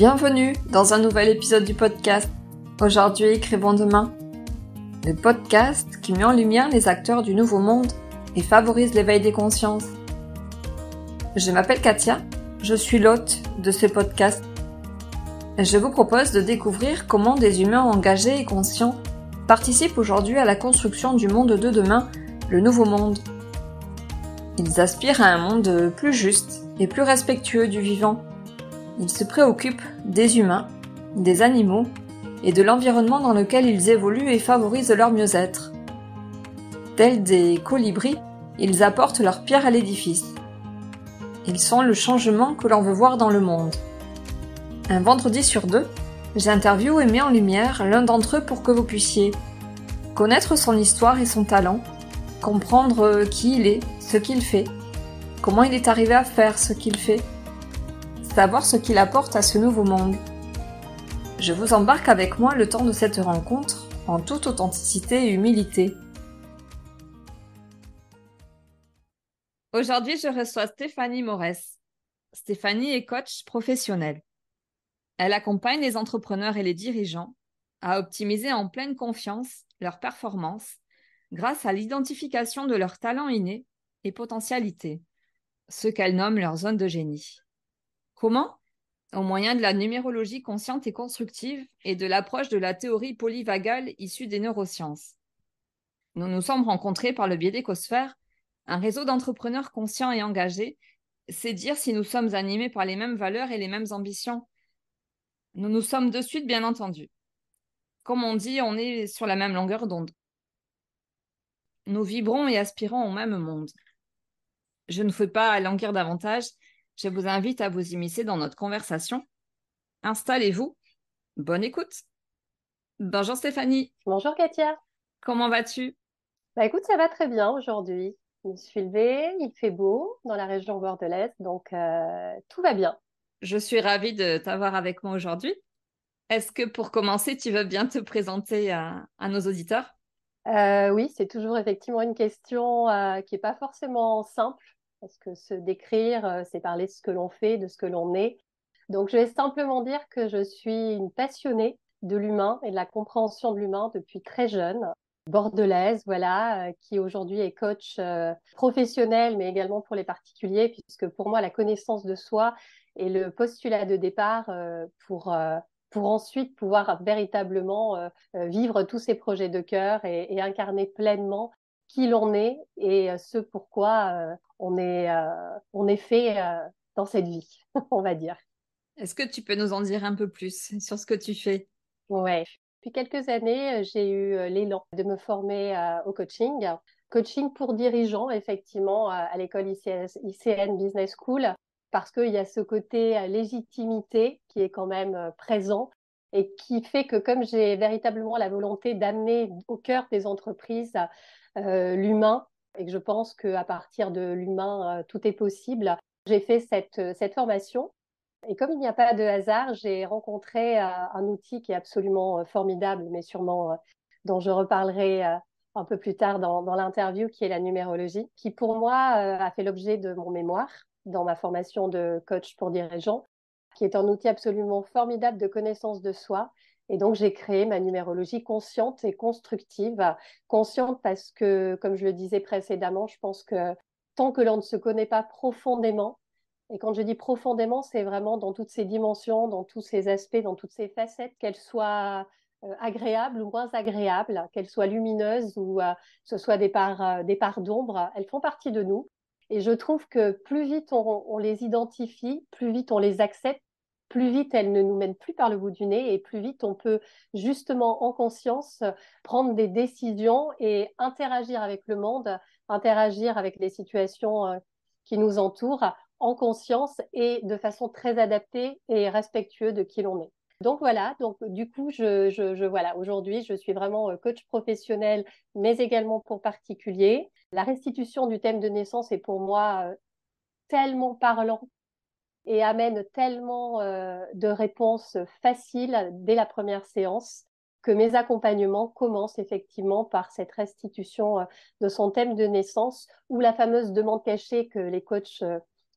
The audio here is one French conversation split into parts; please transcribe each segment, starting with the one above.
Bienvenue dans un nouvel épisode du podcast. Aujourd'hui, écrivons demain. Le podcast qui met en lumière les acteurs du nouveau monde et favorise l'éveil des consciences. Je m'appelle Katia, je suis l'hôte de ce podcast. Je vous propose de découvrir comment des humains engagés et conscients participent aujourd'hui à la construction du monde de demain, le nouveau monde. Ils aspirent à un monde plus juste et plus respectueux du vivant. Ils se préoccupent des humains, des animaux et de l'environnement dans lequel ils évoluent et favorisent leur mieux-être. Tels des colibris, ils apportent leur pierre à l'édifice. Ils sont le changement que l'on veut voir dans le monde. Un vendredi sur deux, j'interviewe et mets en lumière l'un d'entre eux pour que vous puissiez connaître son histoire et son talent, comprendre qui il est, ce qu'il fait, comment il est arrivé à faire ce qu'il fait, ce qu'il apporte à ce nouveau monde. Je vous embarque avec moi le temps de cette rencontre en toute authenticité et humilité. Aujourd'hui, je reçois Stéphanie Morès. Stéphanie est coach professionnelle. Elle accompagne les entrepreneurs et les dirigeants à optimiser en pleine confiance leurs performances grâce à l'identification de leurs talents innés et potentialités, ce qu'elle nomme leur zone de génie. Comment? Au moyen de la numérologie consciente et constructive et de l'approche de la théorie polyvagale issue des neurosciences. Nous nous sommes rencontrés par le biais d'Ecosphère, un réseau d'entrepreneurs conscients et engagés. C'est dire si nous sommes animés par les mêmes valeurs et les mêmes ambitions. Nous nous sommes de suite bien entendus. Comme on dit, on est sur la même longueur d'onde. Nous vibrons et aspirons au même monde. Je ne fais pas languir davantage. Je vous invite à vous immiscer dans notre conversation. Installez-vous. Bonne écoute. Bonjour Stéphanie. Bonjour Katia. Comment vas-tu? Bah écoute, ça va très bien aujourd'hui. Je me suis levée, il fait beau dans la région bordelaise, donc euh, tout va bien. Je suis ravie de t'avoir avec moi aujourd'hui. Est-ce que pour commencer, tu veux bien te présenter à, nos auditeurs? Euh, Oui, c'est toujours effectivement une question euh, qui n'est pas forcément simple, parce que se décrire, euh, c'est parler de ce que l'on fait, de ce que l'on est. Donc je vais simplement dire que je suis une passionnée de l'humain et de la compréhension de l'humain depuis très jeune bordelaise, voilà, qui aujourd'hui est coach professionnel, mais également pour les particuliers, puisque pour moi, la connaissance de soi est le postulat de départ pour pour ensuite pouvoir véritablement euh, euh, vivre tous ces projets de cœur et, incarner pleinement qui l'on est et euh, ce pourquoi on est, on est fait dans cette vie, on va dire. Est-ce que tu peux nous en dire un peu plus sur ce que tu fais? Oui. Depuis quelques années, j'ai eu l'élan de me former au coaching. Coaching pour dirigeants, effectivement, à l'école ICN Business School parce qu'il y a ce côté euh, légitimité qui est quand même euh, présent et qui fait que comme j'ai véritablement la volonté d'amener au cœur des entreprises euh, l'humain, et que je pense qu'à partir de l'humain, tout est possible, j'ai fait cette, cette formation. Et comme il n'y a pas de hasard, j'ai rencontré un outil qui est absolument formidable, mais sûrement dont je reparlerai un peu plus tard dans, dans l'interview, qui est la numérologie, qui pour moi a fait l'objet de mon mémoire dans ma formation de coach pour dirigeants, qui est un outil absolument formidable de connaissance de soi. Et donc, j'ai créé ma numérologie consciente et constructive. Consciente parce que, comme je le disais précédemment, je pense que tant que l'on ne se connaît pas profondément, et quand je dis profondément, c'est vraiment dans toutes ces dimensions, dans tous ces aspects, dans toutes ces facettes, qu'elles soient euh, agréables ou moins agréables, qu'elles soient lumineuses ou euh, ce soit des parts, euh, des parts d'ombre, elles font partie de nous. Et je trouve que plus vite on, les identifie, plus vite on les accepte, plus vite elles ne nous mènent plus par le bout du nez et plus vite on peut justement en conscience prendre des décisions et interagir avec le monde, interagir avec les situations euh, qui nous entourent en conscience et de façon très adaptée et respectueuse de qui l'on est. Donc voilà, donc du coup, je, voilà, aujourd'hui, je suis vraiment euh, coach professionnel, mais également pour particuliers. La restitution du thème de naissance est pour moi euh, tellement parlant et amène tellement euh, de réponses faciles dès la première séance que mes accompagnements commencent effectivement par cette restitution de son thème de naissance ou la fameuse demande cachée que les coachs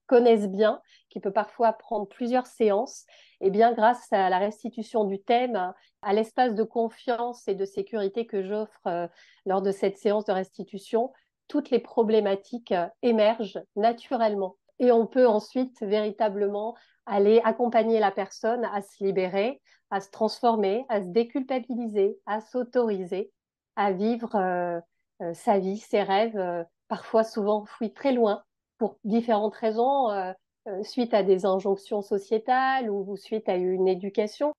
connaissent bien, qui peut parfois prendre plusieurs séances, et eh bien grâce à la restitution du thème, à l'espace de confiance et de sécurité que j'offre euh, lors de cette séance de restitution, toutes les problématiques euh, émergent naturellement. Et on peut ensuite véritablement aller accompagner la personne à se libérer, à se transformer, à se déculpabiliser, à s'autoriser, à vivre euh, sa vie, ses rêves, parfois souvent fouillent très loin pour différentes raisons, euh, euh, suite à des injonctions sociétales ou, suite à une éducation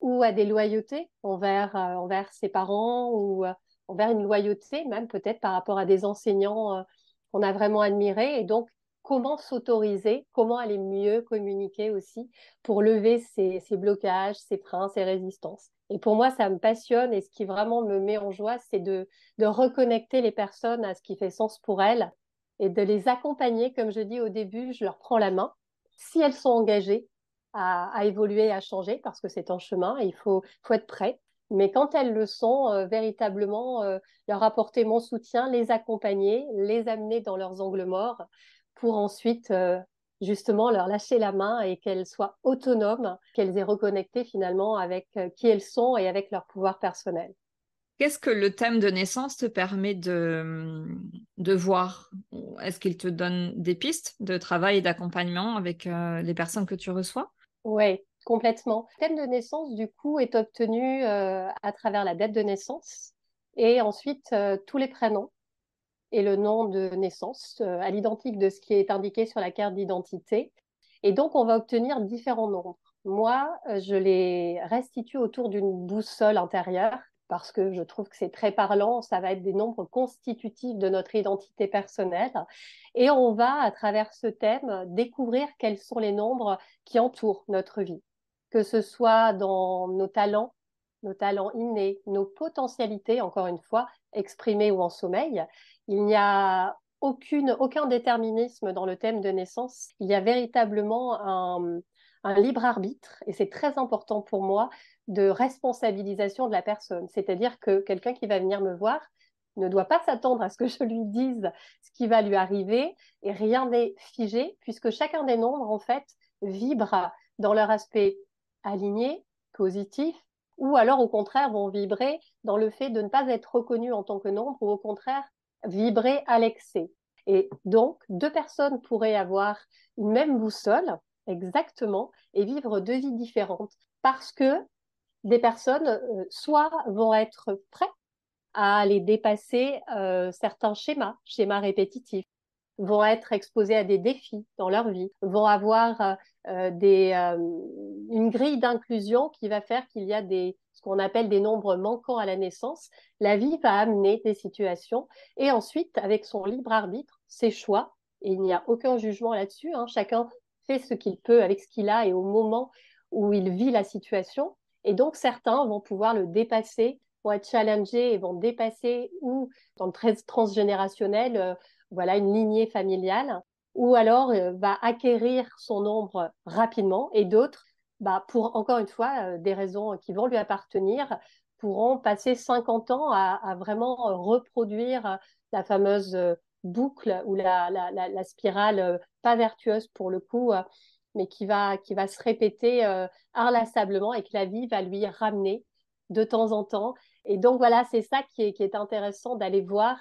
ou à des loyautés envers, euh, envers ses parents ou envers une loyauté même peut-être par rapport à des enseignants qu'on a vraiment admirés. Et donc, comment s'autoriser, comment aller mieux communiquer aussi pour lever ces, blocages, ces freins, ces résistances. Et pour moi, ça me passionne et ce qui vraiment me met en joie, c'est de, reconnecter les personnes à ce qui fait sens pour elles et de les accompagner. Comme je dis au début, je leur prends la main. Si elles sont engagées à, évoluer, à changer, parce que c'est en chemin, il faut, faut être prêt. Mais quand elles le sont, euh, véritablement, euh, leur apporter mon soutien, les accompagner, les amener dans leurs angles morts pour ensuite euh, justement leur lâcher la main et qu'elles soient autonomes, qu'elles aient reconnecté finalement avec qui elles sont et avec leur pouvoir personnel. Qu'est-ce que le thème de naissance te permet de, de voir? Est-ce qu'il te donne des pistes de travail et d'accompagnement avec euh, les personnes que tu reçois? Oui, complètement. Le thème de naissance, du coup, est obtenu euh, à travers la date de naissance et ensuite euh, tous les prénoms et le nom de naissance à l'identique de ce qui est indiqué sur la carte d'identité. Et donc, on va obtenir différents nombres. Moi, je les restitue autour d'une boussole intérieure parce que je trouve que c'est très parlant. Ça va être des nombres constitutifs de notre identité personnelle. Et on va, à travers ce thème, découvrir quels sont les nombres qui entourent notre vie, que ce soit dans nos talents, nos talents innés, nos potentialités, encore une fois, exprimées ou en sommeil. Il n'y a aucun déterminisme dans le thème de naissance. Il y a véritablement un, un libre arbitre, et c'est très important pour moi, de responsabilisation de la personne. C'est-à-dire que quelqu'un qui va venir me voir ne doit pas s'attendre à ce que je lui dise ce qui va lui arriver et rien n'est figé puisque chacun des nombres, en fait, vibre dans leur aspect aligné, positif, ou alors au contraire vont vibrer dans le fait de ne pas être reconnu en tant que nombre ou au contraire vibrer à l'excès. Et donc, deux personnes pourraient avoir une même boussole, exactement, et vivre deux vies différentes parce que des personnes euh, soit vont être prêtes à aller dépasser euh, certains schémas, schémas répétitifs, vont être exposés à des défis dans leur vie, vont avoir euh, des, une grille d'inclusion qui va faire qu'il y a des, ce qu'on appelle des nombres manquants à la naissance. La vie va amener des situations. Et ensuite, avec son libre arbitre, ses choix, et il n'y a aucun jugement là-dessus, hein, chacun fait ce qu'il peut avec ce qu'il a et au moment où il vit la situation, et donc, certains vont pouvoir le dépasser, vont être challengés et vont dépasser ou dans le transgénérationnel, euh, voilà, une lignée familiale, ou alors euh, va acquérir son nombre rapidement et d'autres, bah, pour encore une fois, euh, des raisons qui vont lui appartenir, pourront passer 50 ans à, vraiment reproduire la fameuse boucle ou la, la, spirale pas vertueuse pour le coup mais qui va, qui va se répéter euh, inlassablement et que la vie va lui ramener de temps en temps. Et donc voilà, c'est ça qui est intéressant d'aller voir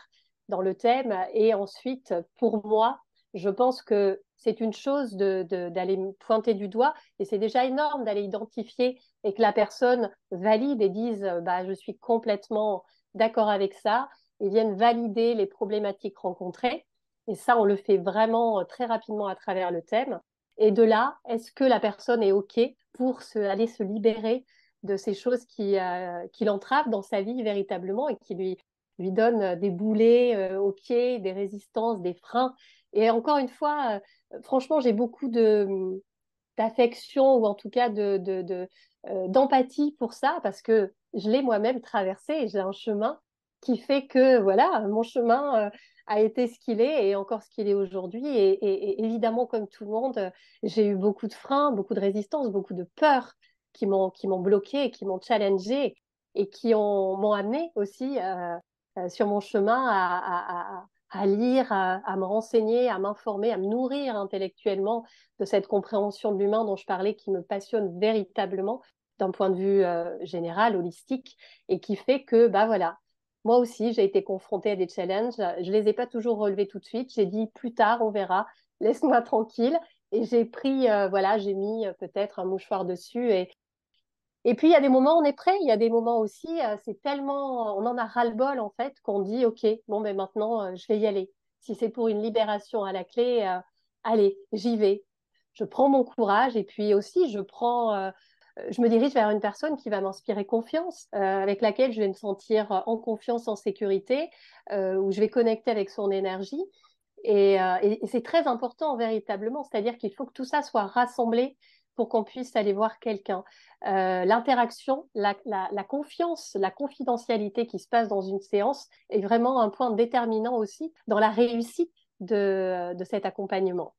dans le thème. Et ensuite, pour moi, je pense que c'est une chose d'aller pointer du doigt et c'est déjà énorme d'aller identifier et que la personne valide et dise bah, je suis complètement d'accord avec ça et vienne valider les problématiques rencontrées. Et ça, on le fait vraiment très rapidement à travers le thème. Et de là, est-ce que la personne est OK pour se, aller se libérer de ces choses qui, euh, l'entravent dans sa vie véritablement et qui lui, lui donnent des boulets euh, au pied, des résistances, des freins. Et encore une fois, euh, franchement, j'ai beaucoup de d'affection ou en tout cas de, d'empathie pour ça parce que je l'ai moi-même traversé. J'ai un chemin qui fait que voilà, mon chemin a été ce qu'il est et encore ce qu'il est aujourd'hui. Et, évidemment, comme tout le monde, j'ai eu beaucoup de freins, beaucoup de résistance, beaucoup de peurs qui m'ont qui m'ont bloqué, qui m'ont challengé et qui ont m'ont amené aussi euh, euh, sur mon chemin à lire, à, me renseigner, à m'informer, à me nourrir intellectuellement de cette compréhension de l'humain dont je parlais qui me passionne véritablement d'un point de vue euh, général, holistique, et qui fait que, bah voilà, moi aussi, j'ai été confrontée à des challenges. Je les ai pas toujours relevés tout de suite. J'ai dit plus tard, on verra. Laisse-moi tranquille. Et j'ai pris, euh, voilà, j'ai mis euh, peut-être un mouchoir dessus et, et puis, il y a des moments où on est prêt, il y a des moments aussi, euh, c'est tellement, on en a ras-le-bol, en fait, qu'on dit, OK, bon, ben maintenant, euh, je vais y aller. Si c'est pour une libération à la clé, euh, allez, j'y vais. Je prends mon courage et puis aussi, je prends, je me dirige vers une personne qui va m'inspirer confiance, avec laquelle je vais me sentir en confiance, en sécurité, où je vais connecter avec son énergie. Et c'est très important véritablement, c'est-à-dire qu'il faut que tout ça soit rassemblé pour qu'on puisse aller voir quelqu'un. Euh, l'interaction, la, confiance, la confidentialité qui se passe dans une séance est vraiment un point déterminant aussi dans la réussite de, cet accompagnement.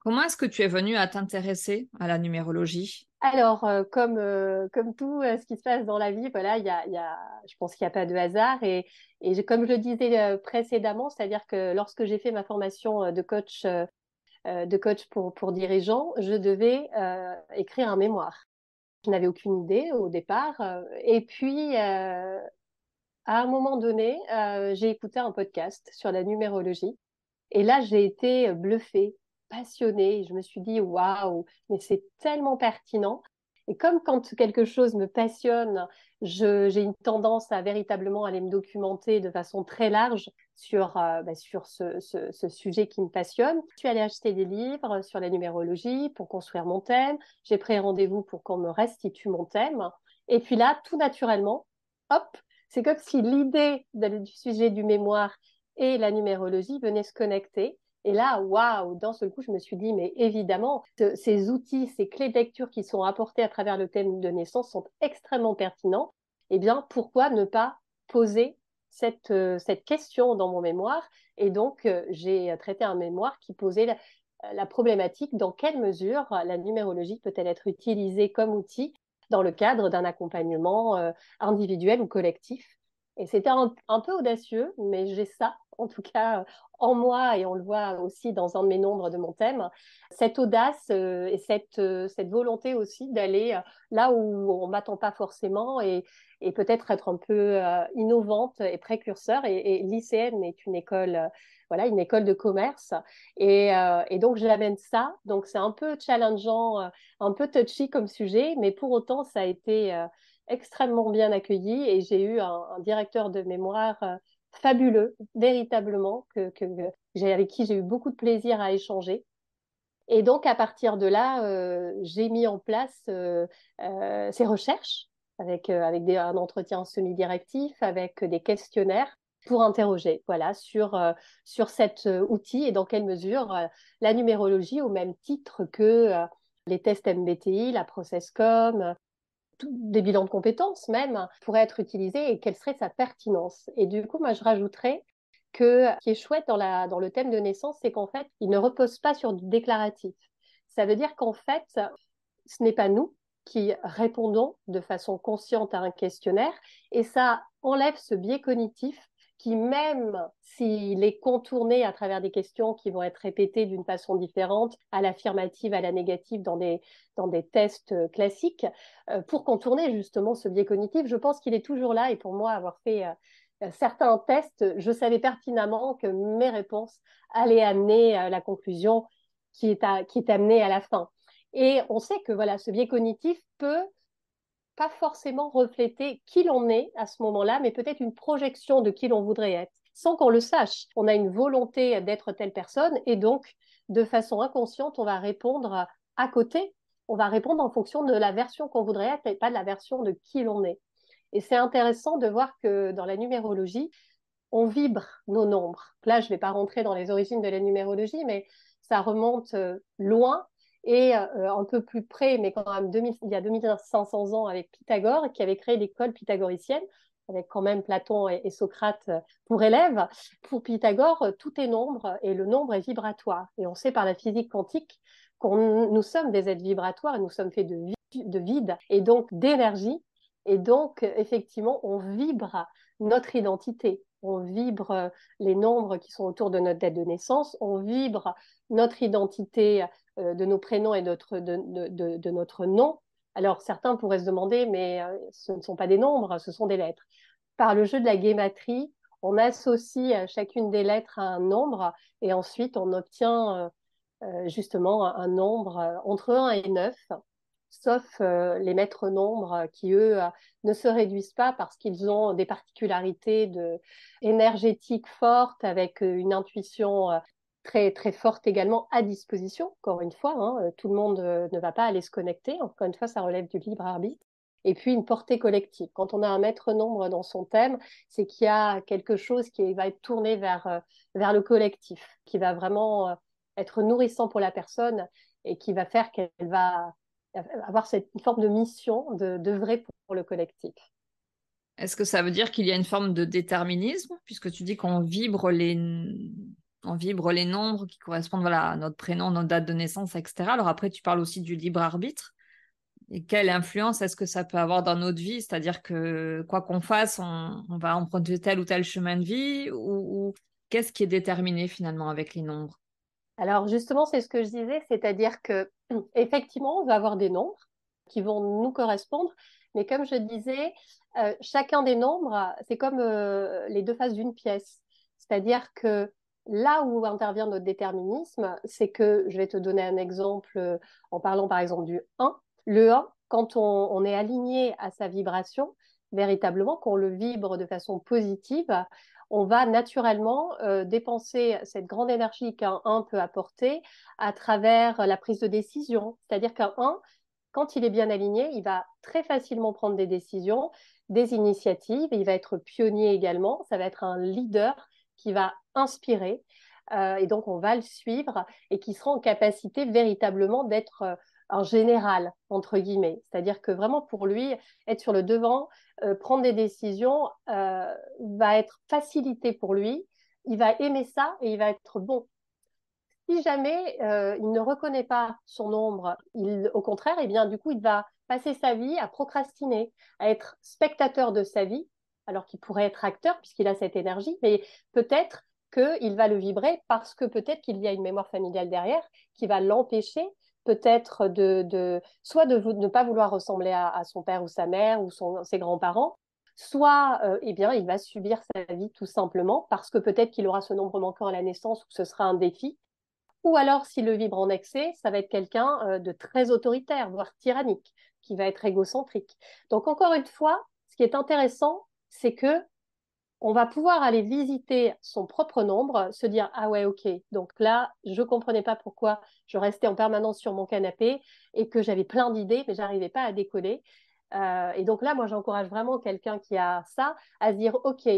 Comment est-ce que tu es venue à t'intéresser à la numérologie? Alors, euh, comme, euh, comme tout ce qui se passe dans la vie, voilà, y a, y a, je pense qu'il n'y a pas de hasard. Et, et comme je le disais précédemment, c'est-à-dire que lorsque j'ai fait ma formation de coach de coach pour, pour dirigeants, je devais euh, écrire un mémoire. Je n'avais aucune idée au départ. Euh, et puis, à un moment donné, j'ai écouté un podcast sur la numérologie. Et là, j'ai été bluffée, passionnée. Je me suis dit, waouh, mais c'est tellement pertinent. Et comme quand quelque chose me passionne, j'ai une tendance à véritablement aller me documenter de façon très large sur, euh, bah, sur ce, ce, sujet qui me passionne. Je suis allée acheter des livres sur la numérologie pour construire mon thème. J'ai pris rendez-vous pour qu'on me restitue mon thème. Et puis là, tout naturellement, hop, c'est comme si l'idée du sujet du mémoire et la numérologie venaient se connecter. Et là, waouh, dans ce coup, je me suis dit, mais évidemment, ces outils, ces clés de lecture qui sont apportées à travers le thème de naissance sont extrêmement pertinents. Eh bien, pourquoi ne pas poser cette, euh, cette question dans mon mémoire Et donc, euh, j'ai traité un mémoire qui posait la, problématique dans quelle mesure la numérologie peut-elle être utilisée comme outil dans le cadre d'un accompagnement euh, individuel ou collectif. Et c'était un, peu audacieux, mais j'ai ça, en tout cas, en moi, et on le voit aussi dans un de mes nombres de mon thème, cette audace euh, et cette, euh, cette volonté aussi d'aller euh, là où on m'attend pas forcément et, peut-être être un peu innovante et précurseur. Et, et l'ICN est une école, voilà, une école de commerce. Et, et donc, j'amène ça. Donc, c'est un peu challengeant, un peu touchy comme sujet, mais pour autant, ça a été extrêmement bien accueilli et j'ai eu un directeur de mémoire fabuleux, véritablement, que, que, avec qui j'ai eu beaucoup de plaisir à échanger. Et donc, à partir de là, euh, j'ai mis en place euh, euh, ces recherches avec, avec un entretien semi-directif, avec des questionnaires pour interroger voilà, sur, sur cet outil et dans quelle mesure la numérologie, au même titre que les tests MBTI, la ProcessCom, des bilans de compétences même, pourraient être utilisés et quelle serait sa pertinence. Et du coup, moi, je rajouterais que ce qui est chouette dans le thème de naissance, c'est qu'en fait, il ne repose pas sur du déclaratif. Ça veut dire qu'en fait, ce n'est pas nous qui répondons de façon consciente à un questionnaire et ça enlève ce biais cognitif qui, même s'il est contourné à travers des questions qui vont être répétées d'une façon différente, à l'affirmative, à la négative, dans des, dans des tests euh, classiques, euh, pour contourner justement ce biais cognitif, je pense qu'il est toujours là. Et pour moi, avoir fait euh, certains tests, je savais pertinemment que mes réponses allaient amener la conclusion qui est, qui est amenée à la fin. Et on sait que voilà, ce biais cognitif peut pas forcément refléter qui l'on est à ce moment-là, mais peut-être une projection de qui l'on voudrait être, sans qu'on le sache. On a une volonté d'être telle personne et donc, de façon inconsciente, on va répondre à côté. On va répondre en fonction de la version qu'on voudrait être et pas de la version de qui l'on est. Et c'est intéressant de voir que dans la numérologie, on vibre nos nombres. Là, je ne vais pas rentrer dans les origines de la numérologie, mais ça remonte euh, loin et euh, un peu plus près, mais quand même il y a 2500 ans avec Pythagore, qui avait créé l'école pythagoricienne, avec quand même Platon et, Socrate euh, pour élèves. Pour Pythagore, euh, tout est nombre et le nombre est vibratoire. Et on sait par la physique quantique que nous sommes des êtres vibratoires nous sommes faits de vide et donc d'énergie. Et donc, effectivement, on vibre notre identité. on vibre les nombres qui sont autour de notre date de naissance, on vibre notre identité euh, de nos prénoms et notre, de, notre nom. Alors certains pourraient se demander, mais euh, ce ne sont pas des nombres, ce sont des lettres. Par le jeu de la guématrie, on associe chacune des lettres à un nombre et ensuite on obtient justement un nombre entre 1 et 9 sauf euh, les maîtres nombres qui, eux, euh, ne se réduisent pas parce qu'ils ont des particularités de, énergétiques fortes avec euh, une intuition très, très forte également à disposition. Encore une fois, hein, tout le monde ne va pas aller se connecter. Encore une fois, ça relève du libre arbitre. Et puis une portée collective. Quand on a un maître nombre dans son thème, c'est qu'il y a quelque chose qui va être tourné vers, vers le collectif, qui va vraiment être nourrissant pour la personne et qui va faire qu'elle va avoir cette forme de mission de, de pour le collectif. Est-ce que ça veut dire qu'il y a une forme de déterminisme, puisque tu dis qu'on vibre les, on vibre les nombres qui correspondent voilà, à notre prénom, notre date de naissance, etc. Alors après, tu parles aussi du libre arbitre. Et quelle influence est-ce que ça peut avoir dans notre vie? C'est-à-dire que quoi qu'on fasse, on, va emprunter tel ou tel chemin de vie ou, ou qu'est-ce qui est déterminé finalement avec les nombres? Alors justement, c'est ce que je disais, c'est-à-dire que effectivement, on va avoir des nombres qui vont nous correspondre, mais comme je disais, euh, chacun des nombres, c'est comme euh, les deux faces d'une pièce. C'est-à-dire que là où intervient notre déterminisme, c'est que, je vais te donner un exemple euh, en parlant par exemple du 1. Le 1, quand on est aligné à sa vibration, véritablement, qu'on le vibre de façon positive, on va naturellement euh, dépenser cette grande énergie qu'un 1 peut apporter à travers la prise de décision. C'est-à-dire qu'un 1, quand il est bien aligné, il va très facilement prendre des décisions, des initiatives, il va être pionnier également, ça va être un leader qui va inspirer. Euh, et donc, on va le suivre et qui sera en capacité véritablement d'être euh, un général, entre guillemets. C'est-à-dire que vraiment pour lui, être sur le devant, euh, prendre des décisions va être facilité pour lui. Il va aimer ça et il va être bon. Si jamais il ne reconnaît pas son ombre, il, au contraire, et eh bien, du coup, il va passer sa vie à procrastiner, à être spectateur de sa vie, alors qu'il pourrait être acteur puisqu'il a cette énergie, mais peut-être qu'il va le vibrer parce que peut-être qu'il y a une mémoire familiale derrière qui va l'empêcher peut-être de, soit de ne pas vouloir ressembler à, son père ou sa mère ou ses grands-parents, soit euh, eh bien, il va subir sa vie tout simplement parce que peut-être qu'il aura ce nombre manquant à la naissance ou que ce sera un défi. Ou alors, s'il le vibre en excès, ça va être quelqu'un euh, de très autoritaire, voire tyrannique, qui va être égocentrique. Donc, encore une fois, ce qui est intéressant, c'est que on va pouvoir aller visiter son propre nombre, se dire ah ouais ok donc là je comprenais pas pourquoi je restais en permanence sur mon canapé et que j'avais plein d'idées mais j'arrivais pas à décoller. Euh, et donc là moi j'encourage vraiment quelqu'un qui a ça à se dire ok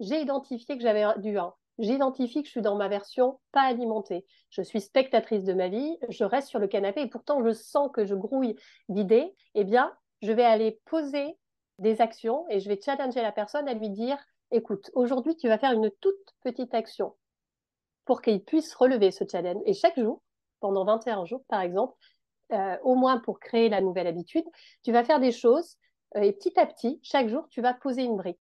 j'ai identifié que j'avais du 1 j'identifie que je suis dans ma version pas alimentée. Je suis spectatrice de ma vie je reste sur le canapé et pourtant je sens que je grouille d'idées. Eh bien je vais aller poser des actions et je vais challenger la personne à lui dire écoute, aujourd'hui, tu vas faire une toute petite action pour qu'il puisse relever ce challenge. Et chaque jour, pendant 21 jours, par exemple, euh, au moins pour créer la nouvelle habitude, tu vas faire des choses euh, et petit à petit, chaque jour, tu vas poser une brique.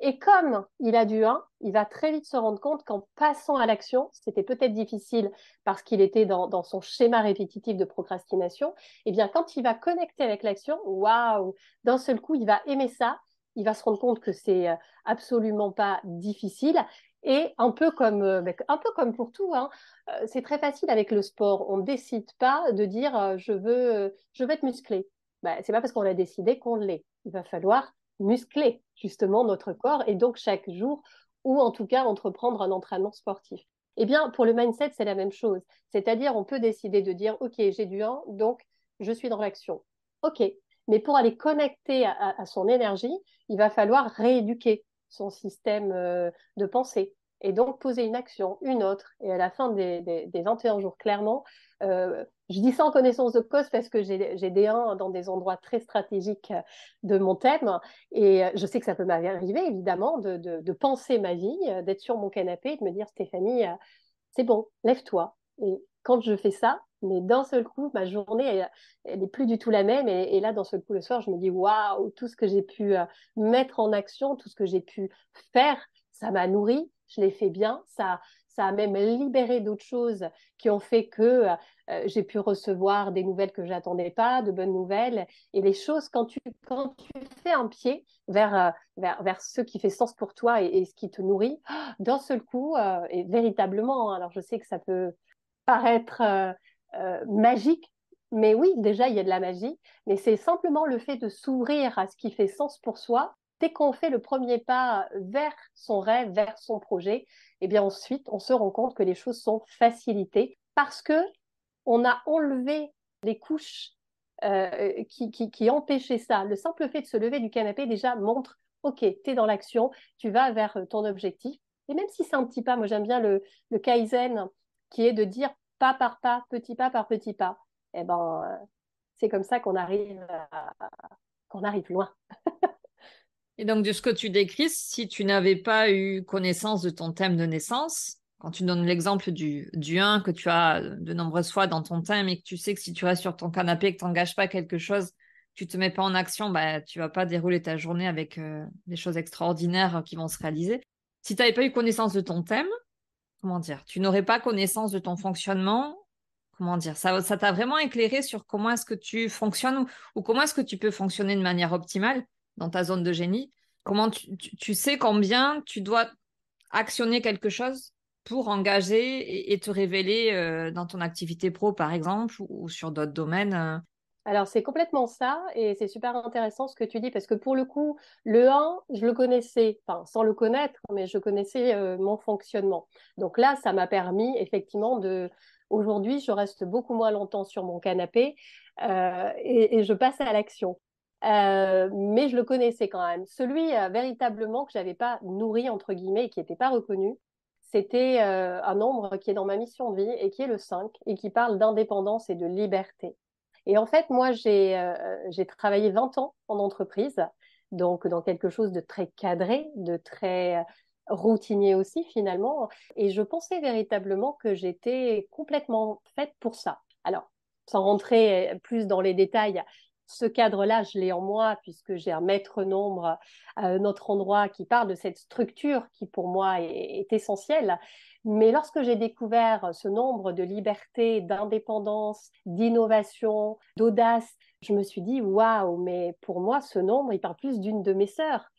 Et comme il a du 1, il va très vite se rendre compte qu'en passant à l'action, c'était peut-être difficile parce qu'il était dans, son schéma répétitif de procrastination, et eh bien quand il va connecter avec l'action, waouh, d'un seul coup, il va aimer ça il va se rendre compte que c'est euh, absolument pas difficile. Et un peu comme, euh, un peu comme pour tout, hein, euh, c'est très facile avec le sport. On ne décide pas de dire je veux, je veux être musclé. Bah, c'est pas parce qu'on l'a décidé qu'on l'est. Il va falloir muscler justement notre corps et donc chaque jour ou en tout cas entreprendre un entraînement sportif. Eh bien, pour le mindset, c'est la même chose. C'est-à-dire, on peut décider de dire, OK, j'ai du 1, donc je suis dans l'action. OK, mais pour aller connecter à, son énergie, il va falloir rééduquer son système euh, de pensée et donc poser une action, une autre. Et à la fin des, des, 21 jours, clairement, euh, je dis ça en connaissance de cause parce que j'ai des 1 dans des endroits très stratégiques de mon thème. Et je sais que ça peut m'arriver, évidemment, de, penser ma vie, d'être sur mon canapé et de me dire, Stéphanie, euh, c'est bon, lève-toi. Et quand je fais ça, mais d'un seul coup, ma journée, elle, n'est plus du tout la même. Et, là, d'un seul coup, le soir, je me dis, waouh, tout ce que j'ai pu euh, mettre en action, tout ce que j'ai pu faire, ça m'a nourri, je l'ai fait bien, ça, ça a même libéré d'autres choses qui ont fait que euh, j'ai pu recevoir des nouvelles que j'attendais pas, de bonnes nouvelles. Et les choses, quand tu, quand tu fais un pied vers, euh, vers, vers ce qui fait sens pour toi et, ce qui te nourrit, d'un seul coup, euh, et véritablement, hein, alors je sais que ça peut paraître magique, mais oui, déjà, il y a de la magie, mais c'est simplement le fait de s'ouvrir à ce qui fait sens pour soi. Dès qu'on fait le premier pas vers son rêve, vers son projet, et eh bien ensuite, on se rend compte que les choses sont facilitées parce que on a enlevé les couches euh, qui, empêchaient ça. Le simple fait de se lever du canapé déjà montre, OK, tu es dans l'action, tu vas vers ton objectif. Et même si c'est un petit pas, moi j'aime bien le, le Kaizen qui est de dire pas par pas, petit pas par petit pas. Eh ben, euh, c'est comme ça qu'on arrive, qu'on arrive loin. Et donc, de ce que tu décris, si tu n'avais pas eu connaissance de ton thème de naissance, quand tu donnes l'exemple du, du 1 que tu as de nombreuses fois dans ton thème et que tu sais que si tu restes sur ton canapé et que tu n'engages pas quelque chose, tu te mets pas en action, bah, tu vas pas dérouler ta journée avec euh, des choses extraordinaires qui vont se réaliser. Si tu n'avais pas eu connaissance de ton thème, comment dire, tu n'aurais pas connaissance de ton fonctionnement. Comment dire, ça, ça t'a vraiment éclairé sur comment est-ce que tu fonctionnes ou comment est-ce que tu peux fonctionner de manière optimale? Dans ta zone de génie, comment tu, sais combien tu dois actionner quelque chose pour engager et, te révéler euh, dans ton activité pro, par exemple, ou, sur d'autres domaines euh? Alors, c'est complètement ça, et c'est super intéressant ce que tu dis, parce que pour le coup, le 1, je le connaissais, enfin, sans le connaître, mais je connaissais euh, mon fonctionnement. Donc là, ça m'a permis effectivement de... Aujourd'hui, je reste beaucoup moins longtemps sur mon canapé et, je passe à l'action. Euh, mais je le connaissais quand même. Celui euh, véritablement que j'avais pas nourri entre guillemets et qui n'était pas reconnu, c'était euh, un nombre qui est dans ma mission de vie et qui est le 5 et qui parle d'indépendance et de liberté. Et en fait, moi, j'ai travaillé 20 ans en entreprise, donc dans quelque chose de très cadré, de très routinier aussi finalement. Et je pensais véritablement que j'étais complètement faite pour ça. Alors, sans rentrer plus dans les détails, ce cadre-là, je l'ai en moi puisque j'ai un maître nombre à un autre endroit qui parle de cette structure qui pour moi est, essentielle. Mais lorsque j'ai découvert ce nombre de liberté, d'indépendance, d'innovation, d'audace, je me suis dit waouh, mais pour moi ce nombre, il parle plus d'une de mes sœurs.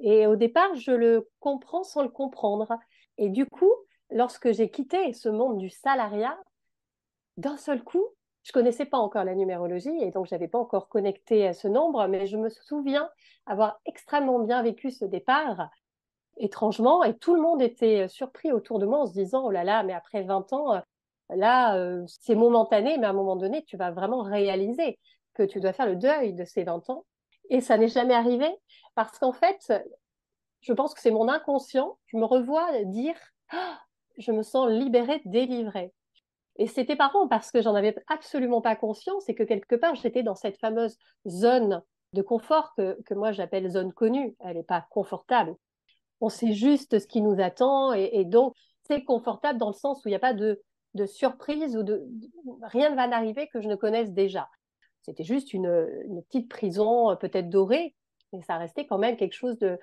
Et au départ, je le comprends sans le comprendre. Et du coup, lorsque j'ai quitté ce monde du salariat, d'un seul coup, je connaissais pas encore la numérologie et donc j'avais pas encore connecté à ce nombre, mais je me souviens avoir extrêmement bien vécu ce départ, étrangement, et tout le monde était surpris autour de moi en se disant, oh là là, mais après 20 ans, là, euh, c'est momentané, mais à un moment donné, tu vas vraiment réaliser que tu dois faire le deuil de ces 20 ans. Et ça n'est jamais arrivé parce qu'en fait, je pense que c'est mon inconscient, je me revois dire, ah, je me sens libérée, délivrée. Et c'était marrant parce que j'en avais absolument pas conscience et que quelque part, j'étais dans cette fameuse zone de confort que, que moi j'appelle zone connue. Elle n'est pas confortable. On sait juste ce qui nous attend et, donc c'est confortable dans le sens où il n'y a pas de, de surprise ou de, rien ne va n'arriver que je ne connaisse déjà. C'était juste une, une, petite prison peut-être dorée, mais ça restait quand même quelque chose de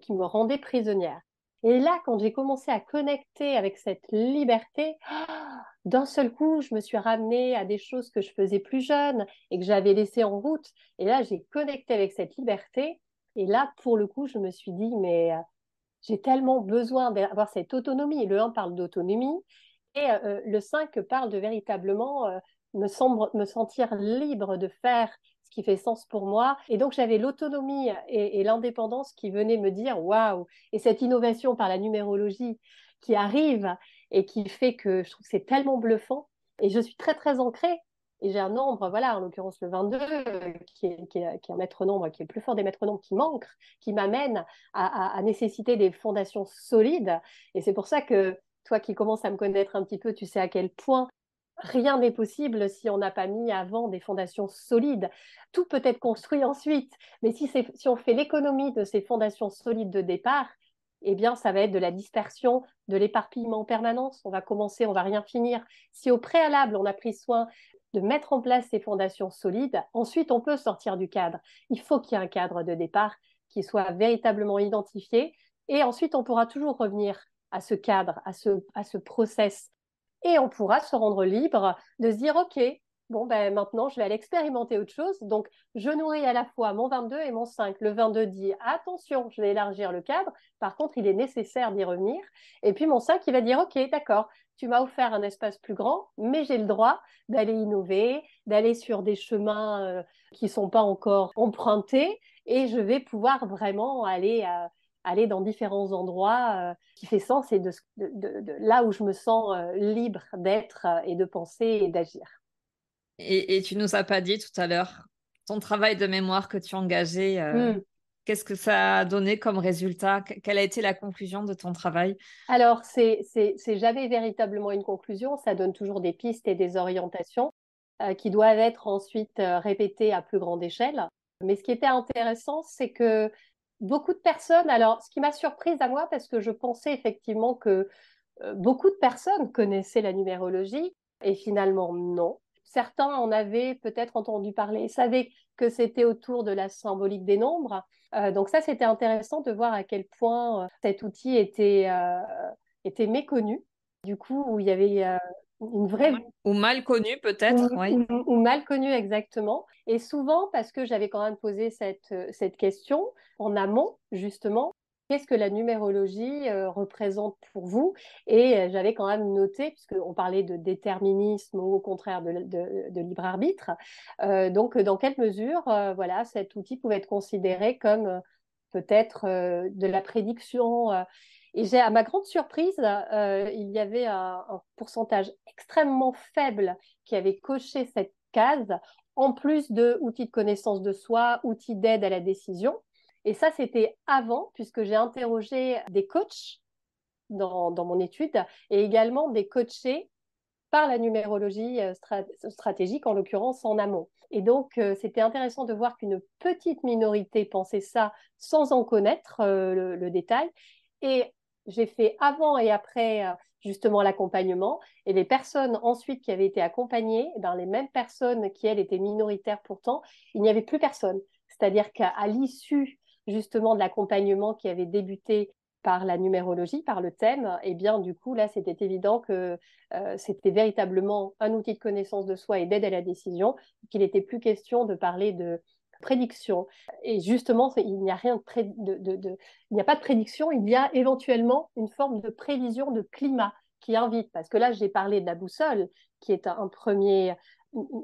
qui me rendait prisonnière. Et là, quand j'ai commencé à connecter avec cette liberté, d'un seul coup, je me suis ramenée à des choses que je faisais plus jeune et que j'avais laissées en route. Et là, j'ai connecté avec cette liberté. Et là, pour le coup, je me suis dit, mais euh, j'ai tellement besoin d'avoir cette autonomie. Le 1 parle d'autonomie et euh, euh, le 5 parle de véritablement me, me sentir libre de faire ce qui fait sens pour moi. Et donc, j'avais l'autonomie et, et l'indépendance qui venaient me dire, waouh, et cette innovation par la numérologie qui arrive et qui fait que je trouve que c'est tellement bluffant. Et je suis très, très ancrée. Et j'ai un nombre, voilà, en l'occurrence le 22, qui, est, qui, est, un maître nombre, qui est le plus fort des maîtres nombres, qui manque, qui m'amène à, à, nécessiter des fondations solides. Et c'est pour ça que toi qui commences à me connaître un petit peu, tu sais à quel point rien n'est possible si on n'a pas mis avant des fondations solides. Tout peut être construit ensuite, mais si, si on fait l'économie de ces fondations solides de départ, eh bien, ça va être de la dispersion, de l'éparpillement en permanence. On va commencer, on va rien finir. Si au préalable, on a pris soin de mettre en place ces fondations solides, ensuite, on peut sortir du cadre. Il faut qu'il y ait un cadre de départ qui soit véritablement identifié, Et ensuite, on pourra toujours revenir à ce cadre, à ce, à ce process. Et on pourra se rendre libre de se dire, OK, bon, ben, maintenant, je vais aller expérimenter autre chose. Donc, je nourris à la fois mon 22 et mon 5. Le 22 dit, attention, je vais élargir le cadre. Par contre, il est nécessaire d'y revenir. Et puis, mon 5, il va dire, OK, d'accord, tu m'as offert un espace plus grand, mais j'ai le droit d'aller innover, d'aller sur des chemins euh, qui ne sont pas encore empruntés. Et je vais pouvoir vraiment aller à aller dans différents endroits euh, qui fait sens et de, là où je me sens euh, libre d'être et de penser et d'agir. Et, tu nous as pas dit tout à l'heure ton travail de mémoire que tu as engagé. Euh, hmm. Qu'est-ce que ça a donné comme résultat? Quelle a été la conclusion de ton travail? Alors, c'est jamais véritablement une conclusion. Ça donne toujours des pistes et des orientations euh, qui doivent être ensuite euh, répétées à plus grande échelle. Mais ce qui était intéressant, c'est que beaucoup de personnes, alors ce qui m'a surprise à moi, parce que je pensais effectivement que beaucoup de personnes connaissaient la numérologie, et finalement non certains en avaient peut-être entendu parler, savaient que c'était autour de la symbolique des nombres. Euh, donc ça, c'était intéressant de voir à quel point euh, cet outil était, euh, était méconnu. Du coup, où il y avait une vraie... Ou mal connu peut-être, ou, ou, mal connu exactement. Et souvent, parce que j'avais quand même posé cette, cette question en amont, justement, qu'est-ce que la numérologie euh, représente pour vous? Et euh, j'avais quand même noté, puisqu'on parlait de déterminisme ou au contraire de, libre arbitre, euh, donc dans quelle mesure voilà, cet outil pouvait être considéré comme peut-être de la prédiction et j'ai, à ma grande surprise, il y avait un, pourcentage extrêmement faible qui avait coché cette case, en plus de outils de connaissance de soi, outils d'aide à la décision. Et ça, c'était avant, puisque j'ai interrogé des coachs dans, mon étude et également des coachés par la numérologie euh, stratégique, en l'occurrence en amont. Et donc, euh, c'était intéressant de voir qu'une petite minorité pensait ça sans en connaître euh, le, détail. Et j'ai fait avant et après justement l'accompagnement. Et les personnes ensuite qui avaient été accompagnées, eh ben, les mêmes personnes qui, elles, étaient minoritaires pourtant, il n'y avait plus personne. C'est-à-dire qu'à l'issue justement de l'accompagnement qui avait débuté par la numérologie, par le thème, et eh bien du coup là c'était évident que euh, c'était véritablement un outil de connaissance de soi et d'aide à la décision, qu'il n'était plus question de parler de prédiction. Et justement, il n'y a rien de, il n'y a pas de prédiction, il y a éventuellement une forme de prévision de climat qui invite, parce que là j'ai parlé de la boussole, qui est un premier,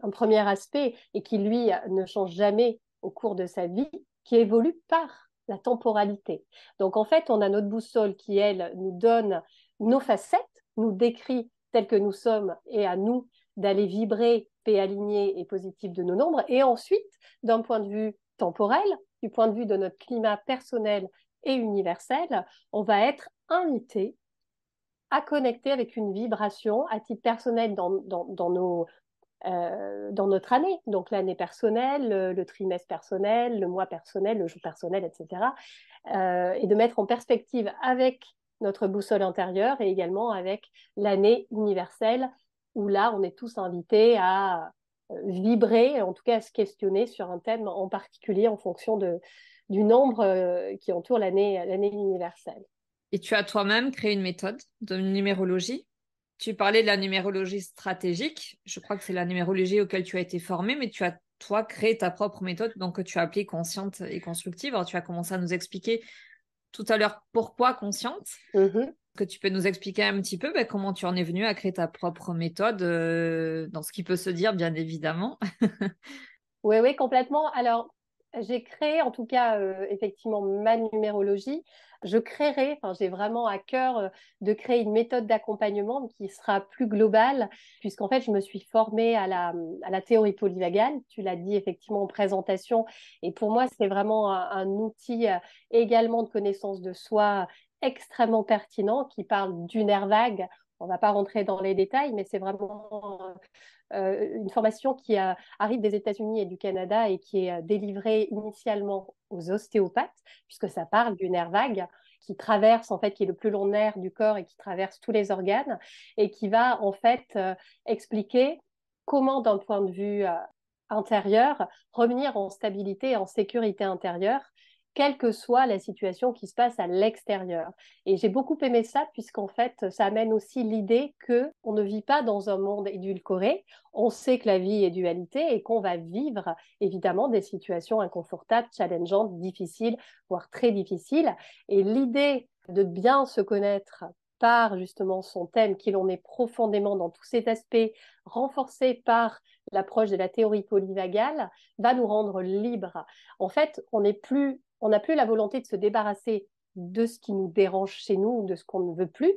un premier aspect et qui lui ne change jamais au cours de sa vie, qui évolue par la temporalité. Donc en fait, on a notre boussole qui, elle, nous donne nos facettes, nous décrit tels que nous sommes et à nous d'aller vibrer, paix alignée et positif de nos nombres. Et ensuite, d'un point de vue temporel, du point de vue de notre climat personnel et universel, on va être invité à connecter avec une vibration à titre personnel dans nos euh, dans notre année, donc l'année personnelle, le, trimestre personnel, le mois personnel, le jour personnel, etc. Euh, et de mettre en perspective avec notre boussole intérieure et également avec l'année universelle, où là, on est tous invités à euh, vibrer, en tout cas à se questionner sur un thème en particulier en fonction de, du nombre qui entoure l'année universelle. Et tu as toi-même créé une méthode de numérologie? Tu parlais de la numérologie stratégique. Je crois que c'est la numérologie auquel tu as été formé, mais tu as, toi, créé ta propre méthode, donc que tu as appelée consciente et constructive. Alors, tu as commencé à nous expliquer tout à l'heure pourquoi consciente. Mm-hmm. Que tu peux nous expliquer un petit peu ben, comment tu en es venu à créer ta propre méthode, euh, dans ce qui peut se dire, bien évidemment. oui, oui, complètement. Alors, j'ai créé en tout cas euh, effectivement ma numérologie je créerai, enfin, j'ai vraiment à cœur euh, de créer une méthode d'accompagnement qui sera plus globale, puisqu'en fait, je me suis formée à la, à la théorie polyvagale. Tu l'as dit effectivement en présentation. Et pour moi, c'est vraiment un, outil euh, également de connaissance de soi extrêmement pertinent qui parle du nerf vague. On ne va pas rentrer dans les détails, mais c'est vraiment euh, une formation qui arrive des États-Unis et du Canada et qui est délivrée initialement aux ostéopathes, puisque ça parle du nerf vague qui traverse, en fait, qui est le plus long nerf du corps et qui traverse tous les organes et qui va, en fait, euh, expliquer comment, d'un point de vue euh, intérieur, revenir en stabilité et en sécurité intérieure quelle que soit la situation qui se passe à l'extérieur. Et j'ai beaucoup aimé ça puisqu'en fait, ça amène aussi l'idée que on ne vit pas dans un monde édulcoré. On sait que la vie est dualité et qu'on va vivre évidemment des situations inconfortables, challengeantes, difficiles, voire très difficiles. Et l'idée de bien se connaître par justement son thème, qui l'on est profondément dans tous ces aspects, renforcé par l'approche de la théorie polyvagale, va nous rendre libres. En fait, on n'est plus on n'a plus la volonté de se débarrasser de ce qui nous dérange chez nous, de ce qu'on ne veut plus.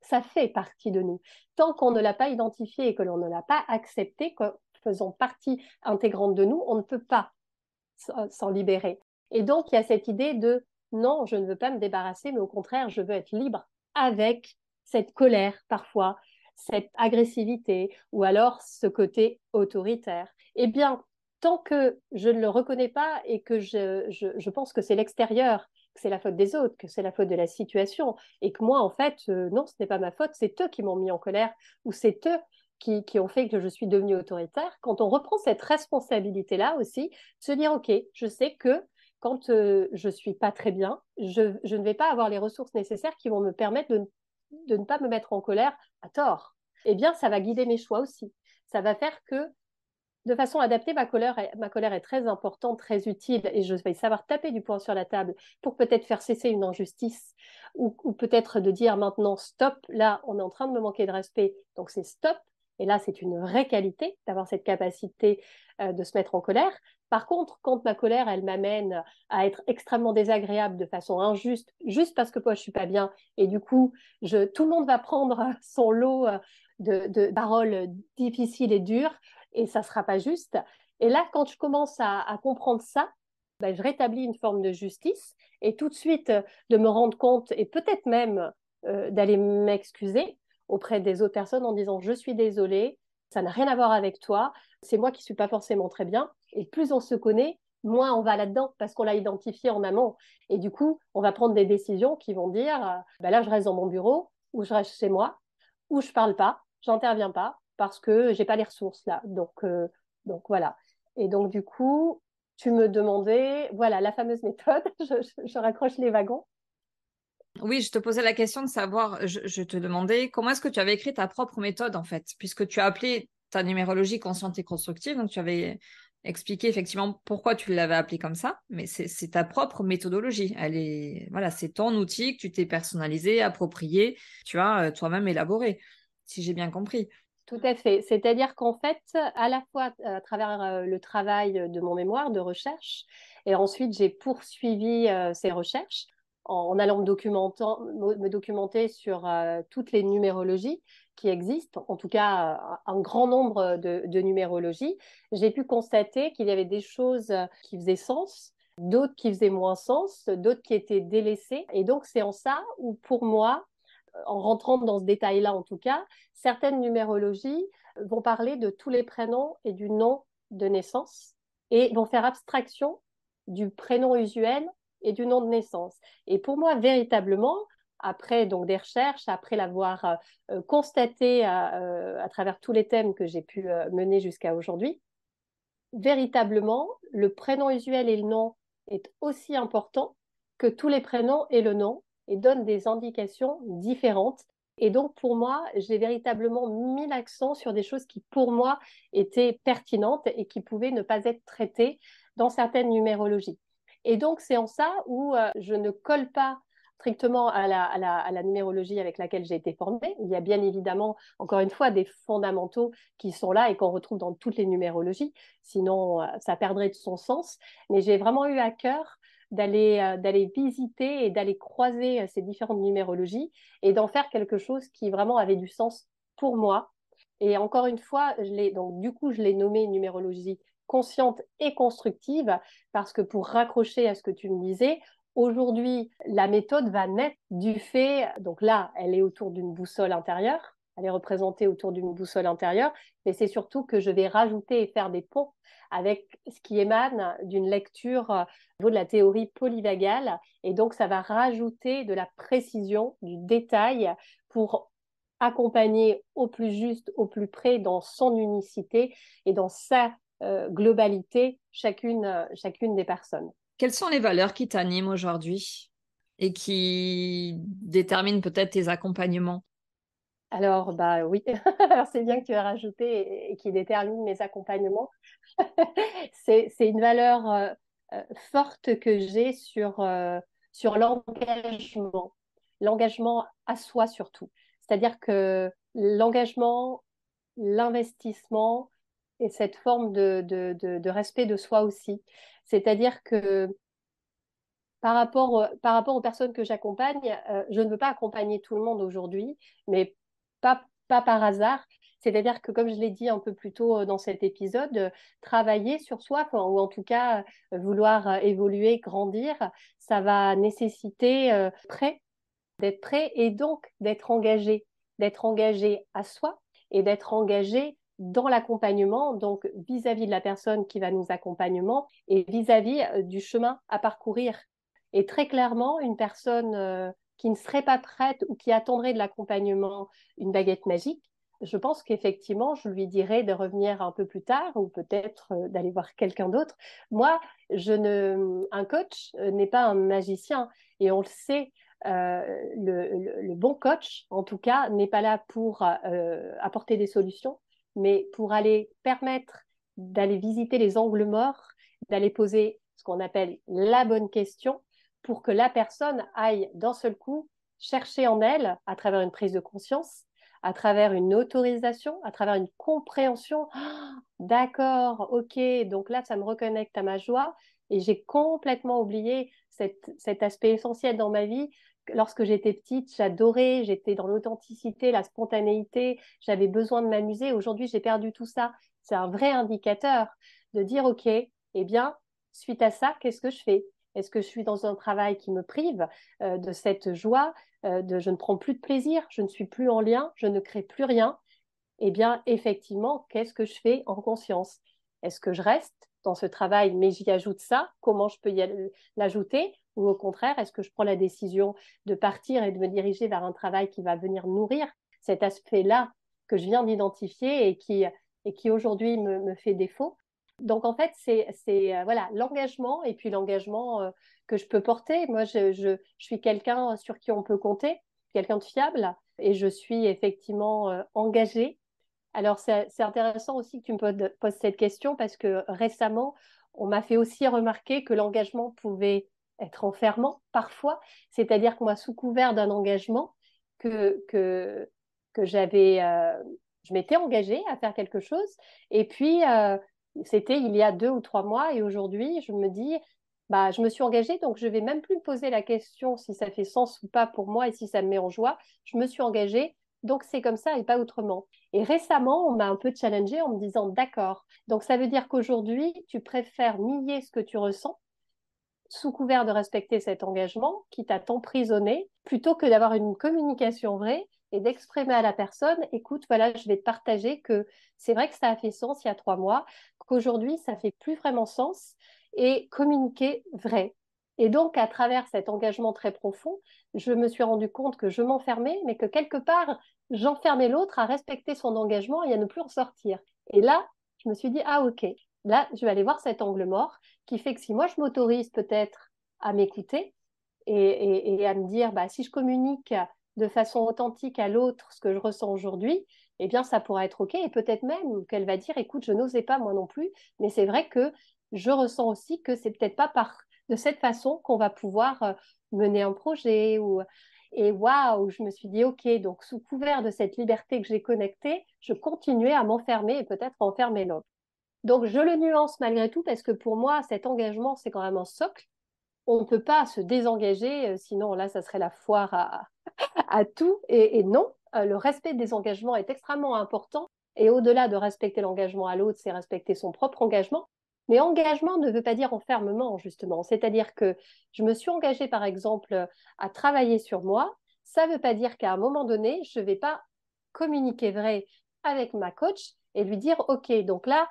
Ça fait partie de nous. Tant qu'on ne l'a pas identifié et que l'on ne l'a pas accepté comme faisant partie intégrante de nous, on ne peut pas s'en libérer. Et donc, il y a cette idée de non, je ne veux pas me débarrasser, mais au contraire, je veux être libre avec cette colère parfois, cette agressivité ou alors ce côté autoritaire. Eh bien, tant que je ne le reconnais pas et que je, pense que c'est l'extérieur, que c'est la faute des autres, que c'est la faute de la situation, et que moi, en fait, euh, non, ce n'est pas ma faute, c'est eux qui m'ont mis en colère, ou c'est eux qui, ont fait que je suis devenue autoritaire, quand on reprend cette responsabilité-là aussi, se dire, OK, je sais que quand euh, je suis pas très bien, je, ne vais pas avoir les ressources nécessaires qui vont me permettre de, de ne pas me mettre en colère à tort. Eh bien, ça va guider mes choix aussi. Ça va faire que de façon adaptée, ma colère, est, très importante, très utile, et je vais savoir taper du poing sur la table pour peut-être faire cesser une injustice, ou, peut-être de dire maintenant stop, là on est en train de me manquer de respect, donc c'est stop, et là c'est une vraie qualité d'avoir cette capacité euh, de se mettre en colère. Par contre, quand ma colère, elle m'amène à être extrêmement désagréable de façon injuste, juste parce que moi je suis pas bien, et du coup, tout le monde va prendre son lot euh, de, de paroles difficiles et dures, et ça ne sera pas juste. Et là, quand je commence à, comprendre ça, ben, je rétablis une forme de justice et tout de suite euh, de me rendre compte et peut-être même euh, d'aller m'excuser auprès des autres personnes en disant je suis désolée, ça n'a rien à voir avec toi, c'est moi qui suis pas forcément très bien. Et plus on se connaît, moins on va là-dedans parce qu'on l'a identifié en amont. Et du coup, on va prendre des décisions qui vont dire ben là, je reste dans mon bureau ou je reste chez moi ou je parle pas, j'interviens pas parce que j'ai pas les ressources là. Donc, euh, donc voilà. Et donc du coup, tu me demandais, voilà, la fameuse méthode. je, raccroche les wagons. Oui, je te posais la question de savoir, je, te demandais comment est-ce que tu avais écrit ta propre méthode en fait, puisque tu as appelé ta numérologie consciente et constructive, donc tu avais expliqué effectivement pourquoi tu l'avais appelée comme ça, mais c'est ta propre méthodologie. Elle est, voilà, c'est ton outil que tu t'es personnalisé, approprié, tu as euh, toi-même élaboré, si j'ai bien compris. Tout à fait. C'est-à-dire qu'en fait, à la fois à travers euh, le travail de mon mémoire de recherche, et ensuite j'ai poursuivi euh, ces recherches en, allant me, me, documenter sur euh, toutes les numérologies qui existent, en tout cas un grand nombre de, de numérologies, j'ai pu constater qu'il y avait des choses qui faisaient sens, d'autres qui faisaient moins sens, d'autres qui étaient délaissées. Et donc c'est en ça où pour moi, en rentrant dans ce détail-là en tout cas, certaines numérologies vont parler de tous les prénoms et du nom de naissance et vont faire abstraction du prénom usuel et du nom de naissance. Et pour moi, véritablement, après donc des recherches, après l'avoir euh, constaté euh, à, travers tous les thèmes que j'ai pu euh, mener jusqu'à aujourd'hui, véritablement, le prénom usuel et le nom est aussi important que tous les prénoms et le nom et donne des indications différentes. Et donc, pour moi, j'ai véritablement mis l'accent sur des choses qui, pour moi, étaient pertinentes et qui pouvaient ne pas être traitées dans certaines numérologies. Et donc, c'est en ça où euh, je ne colle pas strictement à la, à, la, numérologie avec laquelle j'ai été formée. Il y a bien évidemment, encore une fois, des fondamentaux qui sont là et qu'on retrouve dans toutes les numérologies. Sinon, euh, ça perdrait de son sens. Mais j'ai vraiment eu à cœur d'aller euh, d'aller visiter et d'aller croiser euh, ces différentes numérologies et d'en faire quelque chose qui vraiment avait du sens pour moi. Et encore une fois, je l'ai donc du coup je l'ai nommé numérologie consciente et constructive parce que pour raccrocher à ce que tu me disais, aujourd'hui la méthode va naître du fait donc là elle est autour d'une boussole intérieure elle est représentée autour d'une boussole intérieure, mais c'est surtout que je vais rajouter et faire des ponts avec ce qui émane d'une lecture euh, de la théorie polyvagale. Et donc, ça va rajouter de la précision, du détail pour accompagner au plus juste, au plus près dans son unicité et dans sa euh, globalité chacune, euh, chacune des personnes. Quelles sont les valeurs qui t'animent aujourd'hui et qui déterminent peut-être tes accompagnements? Alors, bah oui, c'est bien que tu aies rajouté et, qui détermine mes accompagnements. c'est une valeur euh, euh, forte que j'ai sur, euh, sur l'engagement, l'engagement à soi surtout. C'est-à-dire que l'engagement, l'investissement et cette forme de, respect de soi aussi. C'est-à-dire que par rapport, par rapport aux personnes que j'accompagne, je ne veux pas accompagner tout le monde aujourd'hui, mais pas, par hasard. C'est-à-dire que, comme je l'ai dit un peu plus tôt euh, dans cet épisode, euh, travailler sur soi, ou en tout cas euh, vouloir évoluer, grandir, ça va nécessiter prêt, d'être prêt et donc d'être engagé, d'être engagé à soi et d'être engagé dans l'accompagnement, donc vis-à-vis de la personne qui va nous accompagner et vis-à-vis du chemin à parcourir. Et très clairement, une personne qui ne serait pas prête ou qui attendrait de l'accompagnement une baguette magique, je pense qu'effectivement, je lui dirais de revenir un peu plus tard ou peut-être euh, d'aller voir quelqu'un d'autre. Moi, je ne, un coach euh, n'est pas un magicien et on le sait. Euh, le, bon coach, en tout cas, n'est pas là pour apporter des solutions, mais pour aller permettre d'aller visiter les angles morts, d'aller poser ce qu'on appelle la bonne question pour que la personne aille d'un seul coup chercher en elle, à travers une prise de conscience, à travers une autorisation, à travers une compréhension. D'accord, ok, donc là, ça me reconnecte à ma joie et j'ai complètement oublié cet aspect essentiel dans ma vie. Lorsque j'étais petite, j'adorais, j'étais dans l'authenticité, la spontanéité, j'avais besoin de m'amuser. Aujourd'hui, j'ai perdu tout ça. C'est un vrai indicateur de dire, ok, eh bien, suite à ça, qu'est-ce que je fais? Est-ce que je suis dans un travail qui me prive euh, de cette joie, euh, de je ne prends plus de plaisir, je ne suis plus en lien, je ne crée plus rien? Eh bien, effectivement, qu'est-ce que je fais en conscience? Est-ce que je reste dans ce travail, mais j'y ajoute ça? Comment je peux l'ajouter? Ou au contraire, est-ce que je prends la décision de partir et de me diriger vers un travail qui va venir nourrir cet aspect-là que je viens d'identifier et qui aujourd'hui me fait défaut? Donc en fait, c'est euh, voilà l'engagement et puis l'engagement euh, que je peux porter. Moi, je, je, suis quelqu'un sur qui on peut compter, quelqu'un de fiable, et je suis effectivement euh, engagée. Alors c'est intéressant aussi que tu me poses cette question parce que récemment, on m'a fait aussi remarquer que l'engagement pouvait être enfermant parfois, c'est-à-dire que moi, sous couvert d'un engagement, que, que, que j'avais, je m'étais engagée à faire quelque chose, et puis c'était il y a deux ou trois mois et aujourd'hui, je me dis, bah, je me suis engagée, donc je vais même plus me poser la question si ça fait sens ou pas pour moi et si ça me met en joie. Je me suis engagée, donc c'est comme ça et pas autrement. Et récemment, on m'a un peu challengée en me disant, d'accord, donc ça veut dire qu'aujourd'hui, tu préfères nier ce que tu ressens sous couvert de respecter cet engagement qui t'a emprisonné, plutôt que d'avoir une communication vraie et d'exprimer à la personne, écoute, voilà, je vais te partager que c'est vrai que ça a fait sens il y a trois mois, qu'aujourd'hui, ça fait plus vraiment sens et communiquer vrai. Et donc, à travers cet engagement très profond, je me suis rendu compte que je m'enfermais, mais que quelque part, j'enfermais l'autre à respecter son engagement et à ne plus en sortir. Et là, je me suis dit, ah ok, là, je vais aller voir cet angle mort qui fait que si moi, je m'autorise peut-être à m'écouter et, à me dire, bah, si je communique de façon authentique à l'autre ce que je ressens aujourd'hui, eh bien, ça pourra être OK. Et peut-être même qu'elle va dire, écoute, je n'osais pas moi non plus, mais c'est vrai que je ressens aussi que c'est peut-être pas par de cette façon qu'on va pouvoir euh, mener un projet ou et waouh, je me suis dit ok, donc sous couvert de cette liberté que j'ai connectée, je continuais à m'enfermer et peut-être enfermer l'autre. Donc je le nuance malgré tout parce que pour moi cet engagement c'est quand même un socle. On ne peut pas se désengager, euh, sinon là ça serait la foire à, tout. Et, non, euh, le respect des engagements est extrêmement important. Et au-delà de respecter l'engagement à l'autre, c'est respecter son propre engagement. Mais engagement ne veut pas dire enfermement, justement. C'est-à-dire que je me suis engagée, par exemple, à travailler sur moi. Ça ne veut pas dire qu'à un moment donné, je ne vais pas communiquer vrai avec ma coach et lui dire, OK, donc là,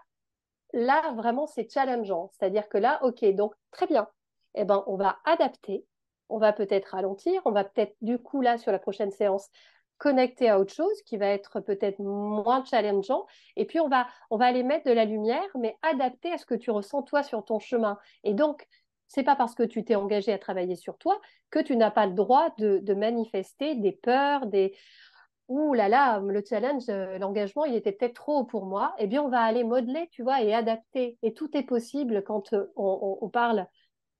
là, vraiment, c'est challengeant. C'est-à-dire que là, OK, donc très bien. Eh ben, on va adapter on va peut-être ralentir, on va peut-être du coup là sur la prochaine séance connecter à autre chose qui va être peut-être moins challengeant et puis on va on va aller mettre de la lumière mais adapté à ce que tu ressens toi sur ton chemin et donc c'est pas parce que tu t'es engagé à travailler sur toi que tu n'as pas le droit de, manifester des peurs, des ouh là là, le challenge, euh, l'engagement, il était peut-être trop pour moi. Eh bien, on va aller modeler, tu vois, et adapter. Et tout est possible quand euh, on, parle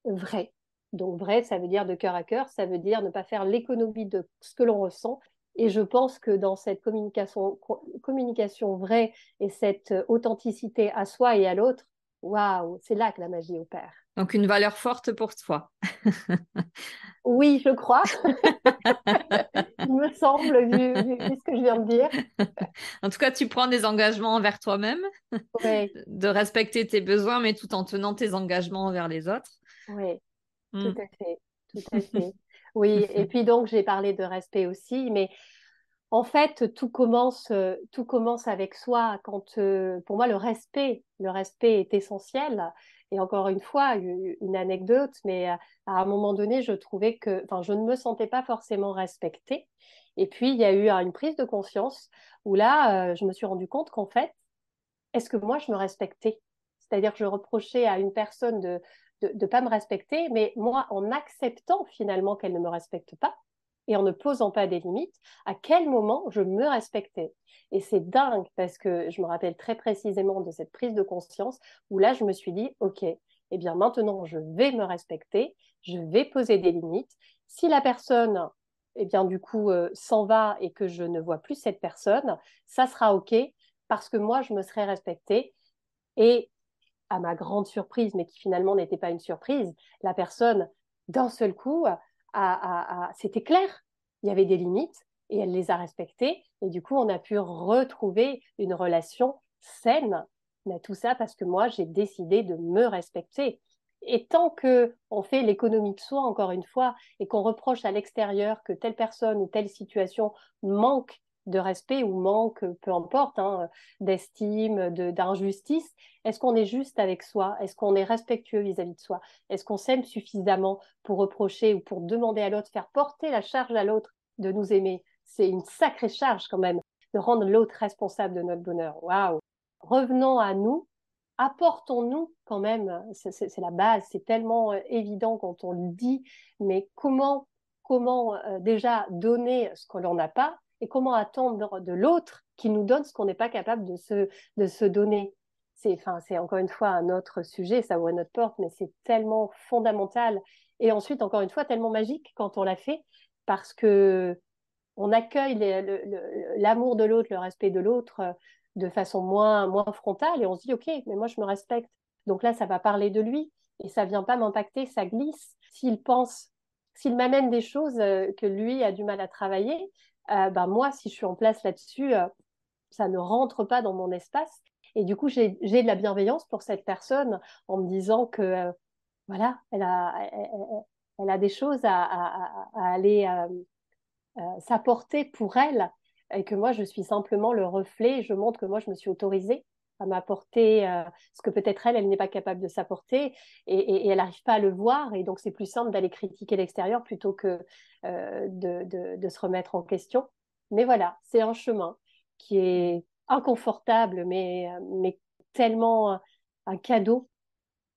vrai. Donc vrai, ça veut dire de cœur à cœur, ça veut dire ne pas faire l'économie de ce que l'on ressent. Et je pense que dans cette communication, communication vraie et cette euh, authenticité à soi et à l'autre, waouh, c'est là que la magie opère. Donc une valeur forte pour toi. oui, je crois. Il me semble, vu, ce que je viens de dire. en tout cas, tu prends des engagements envers toi-même, de respecter tes besoins, mais tout en tenant tes engagements envers les autres. Oui, hmm. tout à fait. Tout à fait. Oui, et puis donc j'ai parlé de respect aussi, mais en fait, tout commence, euh, tout commence avec soi. Quand, euh, pour moi, le respect, le respect est essentiel. Et encore une fois, une anecdote, mais à, un moment donné, je trouvais que, enfin, je ne me sentais pas forcément respectée. Et puis, il y a eu une prise de conscience où là, euh, je me suis rendu compte qu'en fait, est-ce que moi, je me respectais? C'est-à-dire que je reprochais à une personne de ne pas me respecter, mais moi, en acceptant finalement qu'elle ne me respecte pas, et en ne posant pas des limites, à quel moment je me respectais. Et c'est dingue parce que je me rappelle très précisément de cette prise de conscience où là, je me suis dit, OK, eh bien maintenant, je vais me respecter, je vais poser des limites. Si la personne, eh bien du coup, euh, s'en va et que je ne vois plus cette personne, ça sera OK parce que moi, je me serai respectée. Et à ma grande surprise, mais qui finalement n'était pas une surprise, la personne, d'un seul coup, c'était clair. Il y avait des limites et elle les a respectées. Et du coup, on a pu retrouver une relation saine. Mais tout ça parce que moi, j'ai décidé de me respecter. Et tant que on fait l'économie de soi, encore une fois, et qu'on reproche à l'extérieur que telle personne ou telle situation manque de respect ou manque, peu importe, hein, d'estime, d'injustice, est-ce qu'on est juste avec soi? Est-ce qu'on est respectueux vis-à-vis de soi? Est-ce qu'on s'aime suffisamment pour reprocher ou pour demander à l'autre, faire porter la charge à l'autre de nous aimer? C'est une sacrée charge quand même de rendre l'autre responsable de notre bonheur. Waouh! Revenons à nous, apportons-nous quand même, c'est la base, c'est tellement euh, évident quand on le dit, mais comment comment euh, déjà donner ce que l'on n'a pas et comment attendre de l'autre qui nous donne ce qu'on n'est pas capable de se, de se donner? C'est encore une fois un autre sujet, ça ouvre notre porte, mais c'est tellement fondamental. Et ensuite, encore une fois, tellement magique quand on l'a fait, parce que on accueille l'amour de l'autre, le respect de l'autre euh, de façon moins, moins frontale et on se dit, OK, mais moi, je me respecte. Donc là, ça va parler de lui et ça vient pas m'impacter, ça glisse. S'il pense, s'il m'amène des choses euh, que lui a du mal à travailler, euh, ben moi, si je suis en place là-dessus, euh, ça ne rentre pas dans mon espace. Et du coup, j'ai de la bienveillance pour cette personne en me disant que, euh, voilà, elle a, elle, a des choses à, à, à aller s'apporter pour elle et que moi, je suis simplement le reflet. Je montre que moi, je me suis autorisée à m'apporter euh, ce que peut-être elle, elle n'est pas capable de s'apporter et, elle n'arrive pas à le voir. Et donc, c'est plus simple d'aller critiquer l'extérieur plutôt que euh, de, se remettre en question. Mais voilà, c'est un chemin qui est inconfortable, mais, mais tellement un cadeau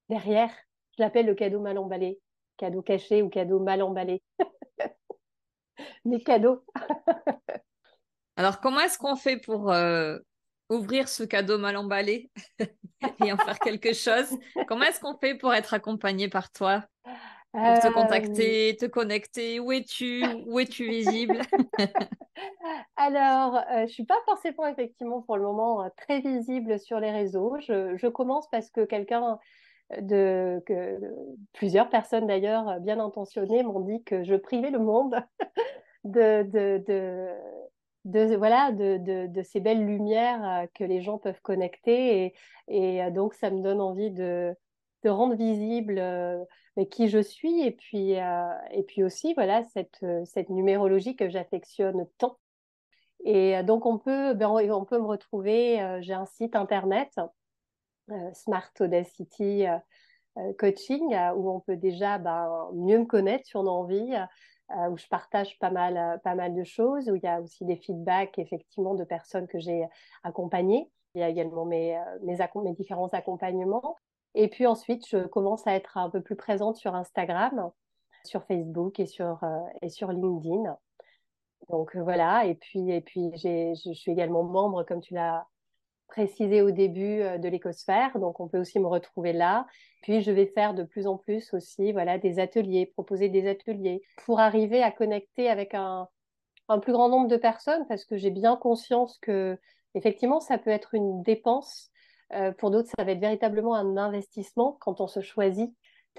derrière. Je l'appelle le cadeau mal emballé, cadeau caché ou cadeau mal emballé. mais cadeau. Alors, comment est-ce qu'on fait pour euh, ouvrir ce cadeau mal emballé et en faire quelque chose. Comment est-ce qu'on fait pour être accompagné par toi? Pour te contacter, te connecter? Où es-tu? Où es-tu visible? Alors, euh, je ne suis pas forcément effectivement pour le moment euh, très visible sur les réseaux. Je, commence parce que quelqu'un de que plusieurs personnes d'ailleurs bien intentionnées m'ont dit que je privais le monde de, de, de, de voilà de, de, ces belles lumières euh, que les gens peuvent connecter et, et euh, donc ça me donne envie de, de rendre visible euh, qui je suis et puis et puis aussi voilà cette cette numérologie que j'affectionne tant. Et donc on peut ben, on peut me retrouver j'ai un site internet Smart Audacity Coaching où on peut déjà ben, mieux me connaître si on a envie euh, où je partage pas mal, euh, pas mal de choses, où il y a aussi des feedbacks effectivement de personnes que j'ai accompagnées. Il y a également mes, euh, mes, mes différents accompagnements. Et puis ensuite, je commence à être un peu plus présente sur Instagram, sur Facebook et sur, euh, et sur LinkedIn. Donc euh, voilà, et puis, et puis je suis également membre, comme tu l'as précisé au début, euh, de l'écosphère, donc on peut aussi me retrouver là. Puis je vais faire de plus en plus aussi voilà, des ateliers, proposer des ateliers pour arriver à connecter avec un, plus grand nombre de personnes, parce que j'ai bien conscience que effectivement ça peut être une dépense. Euh, pour d'autres, ça va être véritablement un investissement quand on se choisit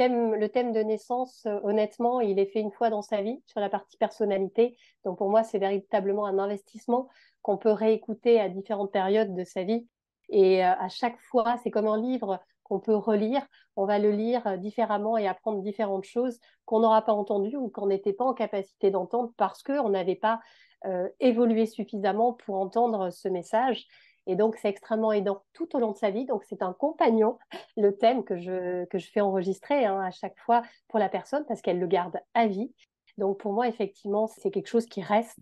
le thème de naissance, euh, honnêtement, il est fait une fois dans sa vie sur la partie personnalité. Donc pour moi, c'est véritablement un investissement qu'on peut réécouter à différentes périodes de sa vie. Et euh, à chaque fois, c'est comme un livre qu'on peut relire. On va le lire euh, différemment et apprendre différentes choses qu'on n'aura pas entendues ou qu'on n'était pas en capacité d'entendre parce qu'on n'avait pas évolué suffisamment pour entendre ce message. Et donc, c'est extrêmement aidant tout au long de sa vie. Donc, c'est un compagnon, le thème que je, que je fais enregistrer hein, à chaque fois pour la personne parce qu'elle le garde à vie. Donc, pour moi, effectivement, c'est quelque chose qui reste.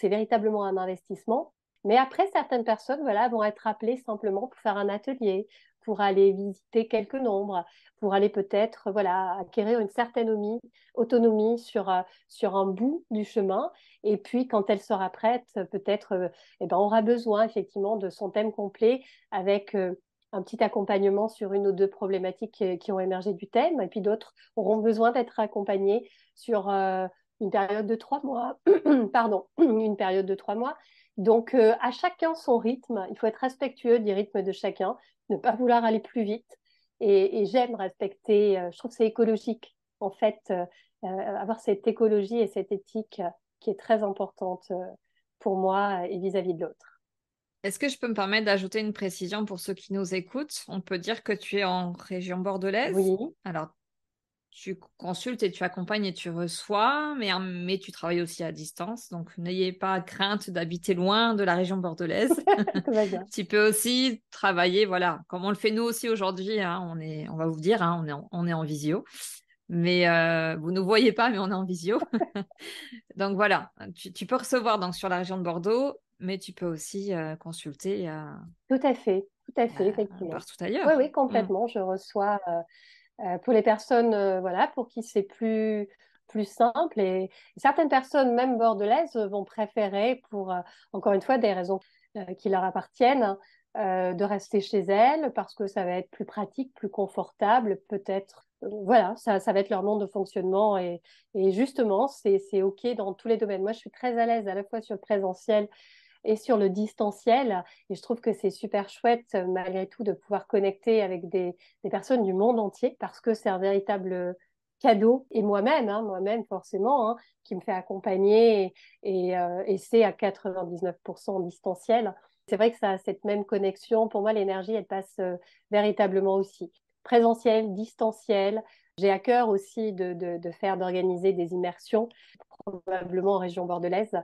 C'est véritablement un investissement. Mais après, certaines personnes voilà, vont être appelées simplement pour faire un atelier, pour aller visiter quelques nombres, pour aller peut-être voilà acquérir une certaine autonomie sur, euh, sur un bout du chemin. Et puis, quand elle sera prête, peut-être euh, eh ben, aura besoin effectivement de son thème complet avec euh, un petit accompagnement sur une ou deux problématiques qui ont émergé du thème. Et puis d'autres auront besoin d'être accompagnés sur une période de trois mois. Pardon, une période de trois mois. Donc, à chacun son rythme. Il faut être respectueux du rythme de chacun ne pas vouloir aller plus vite. Et, j'aime respecter, euh, je trouve que c'est écologique, en fait, euh, euh, avoir cette écologie et cette éthique qui est très importante pour moi et vis-à-vis de l'autre. Est-ce que je peux me permettre d'ajouter une précision pour ceux qui nous écoutent? On peut dire que tu es en région bordelaise? Oui. Alors, tu consultes et tu accompagnes et tu reçois, mais, mais tu travailles aussi à distance. Donc, n'ayez pas crainte d'habiter loin de la région bordelaise. tu peux aussi travailler, voilà, comme on le fait nous aussi aujourd'hui. Hein, on, est, on va vous dire, hein, on, est en, on est en visio. Mais euh, vous ne voyez pas, mais on est en visio. donc voilà, tu, peux recevoir donc, sur la région de Bordeaux, mais tu peux aussi euh, consulter. Euh, tout à fait, tout à fait, effectivement. Partout ailleurs. Oui, oui, complètement. Je reçois euh, pour les personnes euh, voilà, pour qui c'est plus, plus simple. Et certaines personnes, même bordelaises, vont préférer, pour euh, encore une fois des raisons qui leur appartiennent, de rester chez elles parce que ça va être plus pratique, plus confortable, peut-être. voilà, ça, ça va être leur monde de fonctionnement et, et justement, c'est OK dans tous les domaines. Moi, je suis très à l'aise à la fois sur le présentiel et sur le distanciel. Et je trouve que c'est super chouette, euh, malgré tout, de pouvoir connecter avec des, personnes du monde entier parce que c'est un véritable cadeau. Et moi-même, hein, moi-même forcément, hein, qui me fait accompagner et, euh, et, c'est à 99% distanciel. C'est vrai que ça a cette même connexion. Pour moi, l'énergie, elle passe euh, véritablement aussi. Présentiel, distanciel. J'ai à cœur aussi de faire, d'organiser des immersions, probablement en région bordelaise,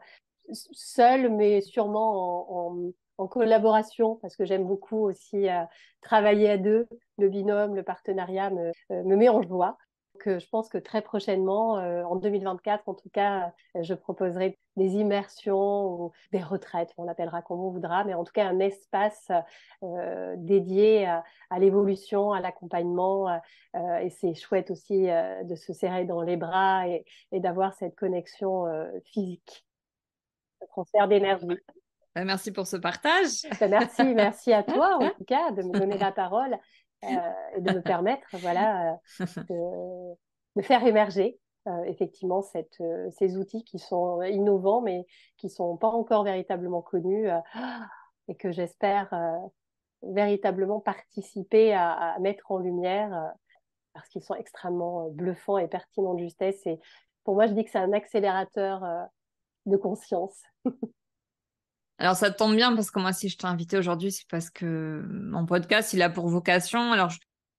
seule, mais sûrement en, collaboration, parce que j'aime beaucoup aussi euh, travailler à deux. Le binôme, le partenariat me, euh, me met en joie. Euh, je pense que très prochainement, en 2024 en tout cas, je proposerai des immersions ou des retraites, on l'appellera comme on voudra, mais en tout cas un espace dédié à, l'évolution, à l'accompagnement. et c'est chouette aussi de se serrer dans les bras et d'avoir cette connexion physique transfert d'énergie. Ben, merci pour ce partage. Merci, merci à toi en tout cas de me donner la parole euh, et de me permettre voilà, euh, de, faire émerger euh, effectivement cette, ces outils qui sont innovants mais qui ne sont pas encore véritablement connus et que j'espère véritablement participer à, à, mettre en lumière parce qu'ils sont extrêmement bluffants et pertinents de justesse. Et pour moi, je dis que c'est un accélérateur de conscience. Alors ça tombe bien parce que moi si je t'ai invité aujourd'hui c'est parce que mon podcast il a pour vocation, alors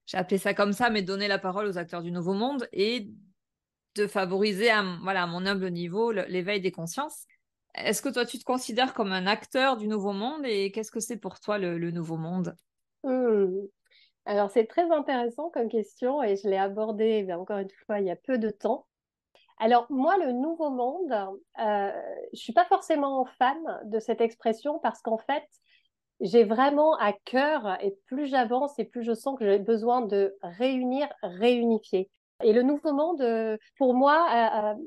j'ai appelé ça comme ça, mais donner la parole aux acteurs du nouveau monde et de favoriser à, voilà, à mon humble niveau l'éveil des consciences. Est-ce que toi tu te considères comme un acteur du nouveau monde et qu'est-ce que c'est pour toi le, nouveau monde? Hmm. Alors c'est très intéressant comme question et je l'ai abordé encore une fois il y a peu de temps. Alors moi, le nouveau monde, euh, je suis pas forcément fan de cette expression parce qu'en fait, j'ai vraiment à cœur, et plus j'avance et plus je sens que j'ai besoin de réunir, réunifier. Et le nouveau monde, euh, pour moi, euh, euh,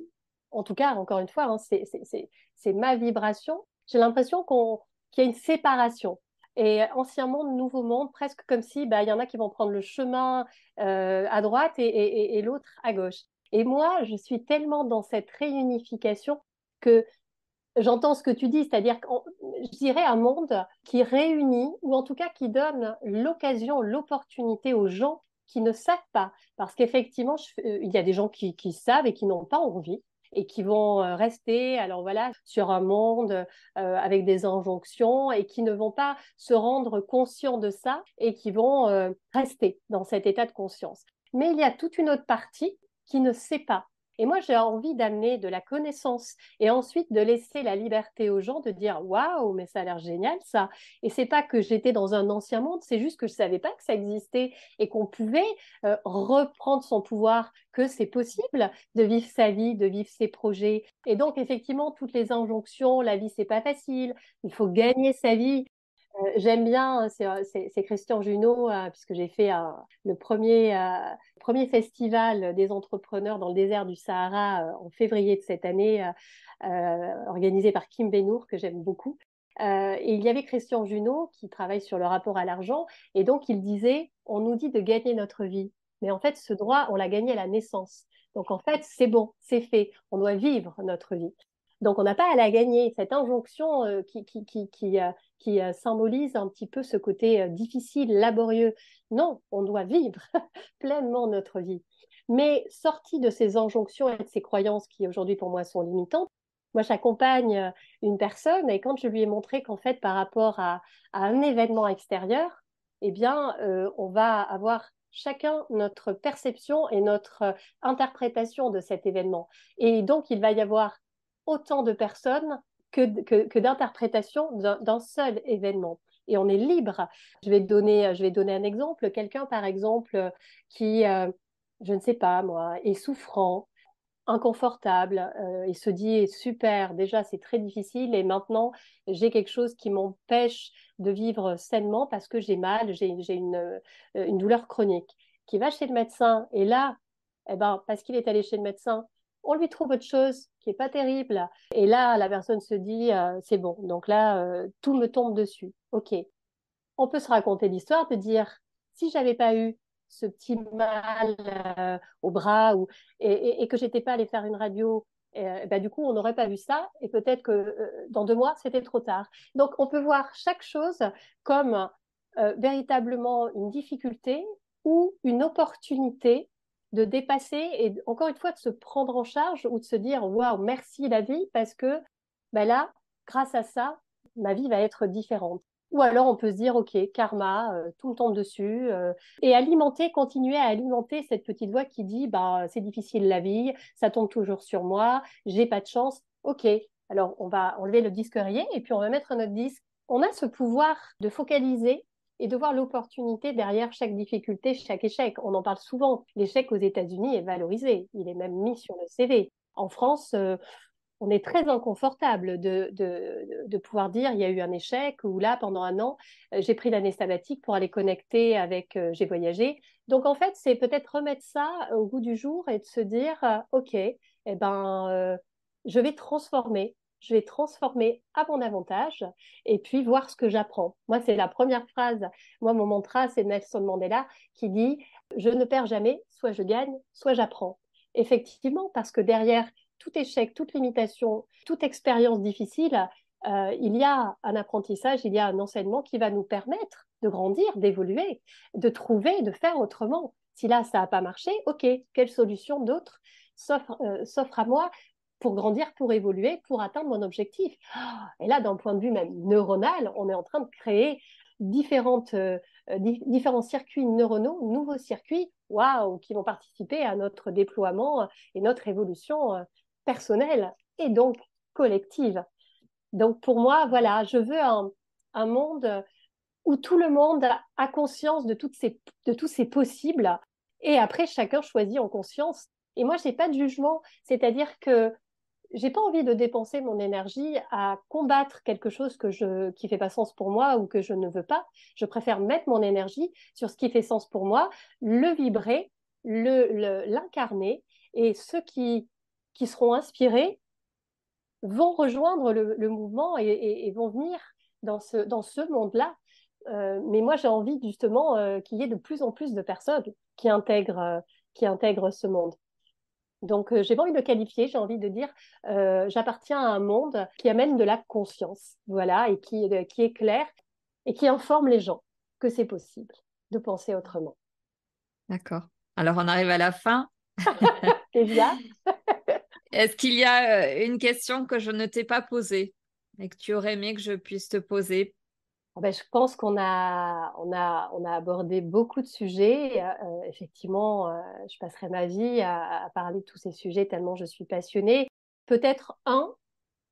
en tout cas, encore une fois, hein, c'est ma vibration. J'ai l'impression qu'il y a une séparation. Et ancien monde, nouveau monde, presque comme si bah, il y en a qui vont prendre le chemin à droite et l'autre à gauche. Et moi, je suis tellement dans cette réunification que j'entends ce que tu dis, c'est-à-dire, je dirais, un monde qui réunit, ou en tout cas qui donne l'occasion, l'opportunité aux gens qui ne savent pas. Parce qu'effectivement, euh, il y a des gens qui, savent et qui n'ont pas envie et qui vont euh, rester, alors voilà, sur un monde euh, avec des injonctions et qui ne vont pas se rendre conscients de ça et qui vont rester dans cet état de conscience. Mais il y a toute une autre partie qui ne sait pas et moi, j'ai envie d'amener de la connaissance et ensuite de laisser la liberté aux gens de dire waouh, mais ça a l'air génial ça. Et c'est pas que j'étais dans un ancien monde, c'est juste que je savais pas que ça existait et qu'on pouvait euh, reprendre son pouvoir, que c'est possible de vivre sa vie, de vivre ses projets. Et donc effectivement, toutes les injonctions, la vie c'est pas facile, il faut gagner sa vie. Euh, j'aime bien, euh, c'est Christian Junot, euh, puisque j'ai fait le premier, premier festival des entrepreneurs dans le désert du Sahara en février de cette année, organisé par Kim Benour, que j'aime beaucoup. et il y avait Christian Junot qui travaille sur le rapport à l'argent, et donc il disait, on nous dit de gagner notre vie, mais en fait ce droit, on l'a gagné à la naissance. Donc en fait, c'est bon, c'est fait, on doit vivre notre vie. Donc, on n'a pas à la gagner. Cette injonction euh, qui, euh, qui euh, symbolise un petit peu ce côté difficile, laborieux. Non, on doit vivre pleinement notre vie. Mais sorti de ces injonctions et de ces croyances qui aujourd'hui pour moi sont limitantes, moi j'accompagne une personne et quand je lui ai montré qu'en fait par rapport à, à, un événement extérieur, eh bien on va avoir chacun notre perception et notre interprétation de cet événement. Et donc il va y avoir autant de personnes que, que, d'interprétations d'un seul événement. Et on est libre. Je vais donner, je vais donner un exemple. Quelqu'un, par exemple, qui, euh, je ne sais pas moi, est souffrant, inconfortable euh, et se dit super, déjà c'est très difficile et maintenant j'ai quelque chose qui m'empêche de vivre sainement parce que j'ai mal, j'ai une, euh, une douleur chronique, qui va chez le médecin et là, eh ben, parce qu'il est allé chez le médecin, on lui trouve autre chose qui est pas terrible. Et là, la personne se dit, euh, c'est bon. Donc là, euh, tout me tombe dessus. OK. On peut se raconter l'histoire de dire, si j'avais pas eu ce petit mal euh, au bras ou, et, et, que j'étais pas allée faire une radio, bah, du coup, on n'aurait pas vu ça. Et peut-être que dans deux mois, c'était trop tard. Donc, on peut voir chaque chose comme véritablement une difficulté ou une opportunité de dépasser et encore une fois de se prendre en charge ou de se dire waouh merci la vie parce que ben là grâce à ça ma vie va être différente. Ou alors on peut se dire ok karma euh, tout me tombe dessus euh, et alimenter continuer à alimenter cette petite voix qui dit bah c'est difficile la vie ça tombe toujours sur moi j'ai pas de chance. Ok alors on va enlever le disque rayé et puis on va mettre notre disque. On a ce pouvoir de focaliser et de voir l'opportunité derrière chaque difficulté, chaque échec. On en parle souvent. L'échec aux États-Unis est valorisé. Il est même mis sur le CV. En France, euh, on est très inconfortable de, pouvoir dire il y a eu un échec ou là, pendant un an, euh, j'ai pris l'année sabbatique pour aller connecter avec euh, j'ai voyagé. Donc en fait, c'est peut-être remettre ça au goût du jour et de se dire OK, eh ben, je vais transformer je vais transformer à mon avantage et puis voir ce que j'apprends. Moi, c'est la première phrase. Moi, mon mantra, c'est Nelson Mandela qui dit Je ne perds jamais, soit je gagne, soit j'apprends. Effectivement, parce que derrière tout échec, toute limitation, toute expérience difficile, euh, il y a un apprentissage, il y a un enseignement qui va nous permettre de grandir, d'évoluer, de trouver, de faire autrement. Si là, ça n'a pas marché, ok, quelle solution d'autre s'offre euh, à moi pour grandir, pour évoluer, pour atteindre mon objectif. Et là, d'un point de vue même neuronal, on est en train de créer différentes, euh, différents circuits neuronaux, nouveaux circuits, waouh, qui vont participer à notre déploiement et notre évolution euh, personnelle et donc collective. Donc pour moi, voilà, je veux un, monde où tout le monde a conscience de, toutes ces, de tous ces possibles et après chacun choisit en conscience. Et moi, j'ai pas de jugement, c'est-à-dire que j'ai pas envie de dépenser mon énergie à combattre quelque chose que je, qui fait pas sens pour moi ou que je ne veux pas. Je préfère mettre mon énergie sur ce qui fait sens pour moi, le vibrer, le, l'incarner et ceux qui, qui seront inspirés vont rejoindre le, mouvement et, vont venir dans ce, dans ce monde-là. Euh, mais moi, j'ai envie justement euh, qu'il y ait de plus en plus de personnes qui intègrent, euh, qui intègrent ce monde. Donc, j'ai pas envie de le qualifier, j'ai envie de dire, j'appartiens à un monde qui amène de la conscience, voilà, et qui, qui est clair et qui informe les gens que c'est possible de penser autrement. D'accord. Alors, on arrive à la fin. C'est bien. Est-ce qu'il y a euh, une question que je ne t'ai pas posée et que tu aurais aimé que je puisse te poser? Ben, je pense qu'on a, abordé beaucoup de sujets. Euh, effectivement, euh, je passerai ma vie à, parler de tous ces sujets tellement je suis passionnée. Peut-être un,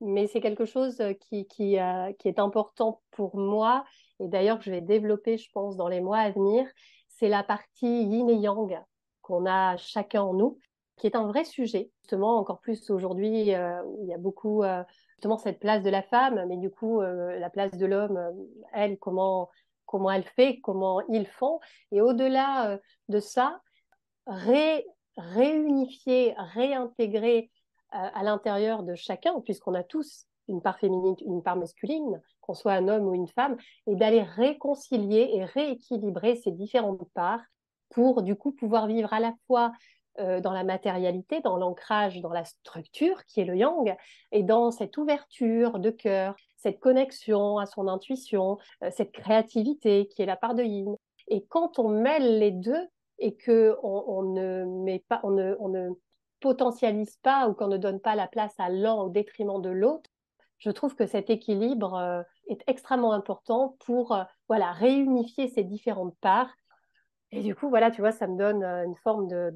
mais c'est quelque chose qui, qui, qui est important pour moi et d'ailleurs que je vais développer, je pense, dans les mois à venir. C'est la partie yin et yang qu'on a chacun en nous qui est un vrai sujet, justement, encore plus aujourd'hui, euh, où il y a beaucoup, euh, justement, cette place de la femme, mais du coup, euh, la place de l'homme, elle, comment, comment elle fait, comment ils font. Et au-delà de ça, réunifier, réintégrer à l'intérieur de chacun, puisqu'on a tous une part féminine, une part masculine, qu'on soit un homme ou une femme, et d'aller réconcilier et rééquilibrer ces différentes parts pour du coup pouvoir vivre à la fois euh, dans la matérialité, dans l'ancrage, dans la structure qui est le yang, et dans cette ouverture de cœur, cette connexion à son intuition, euh, cette créativité qui est la part de yin. Et quand on mêle les deux et que on, ne met pas, on ne, on ne potentialise pas ou qu'on ne donne pas la place à l'un au détriment de l'autre, je trouve que cet équilibre euh, est extrêmement important pour voilà réunifier ces différentes parts et du coup, voilà, tu vois, ça me donne euh, une forme de,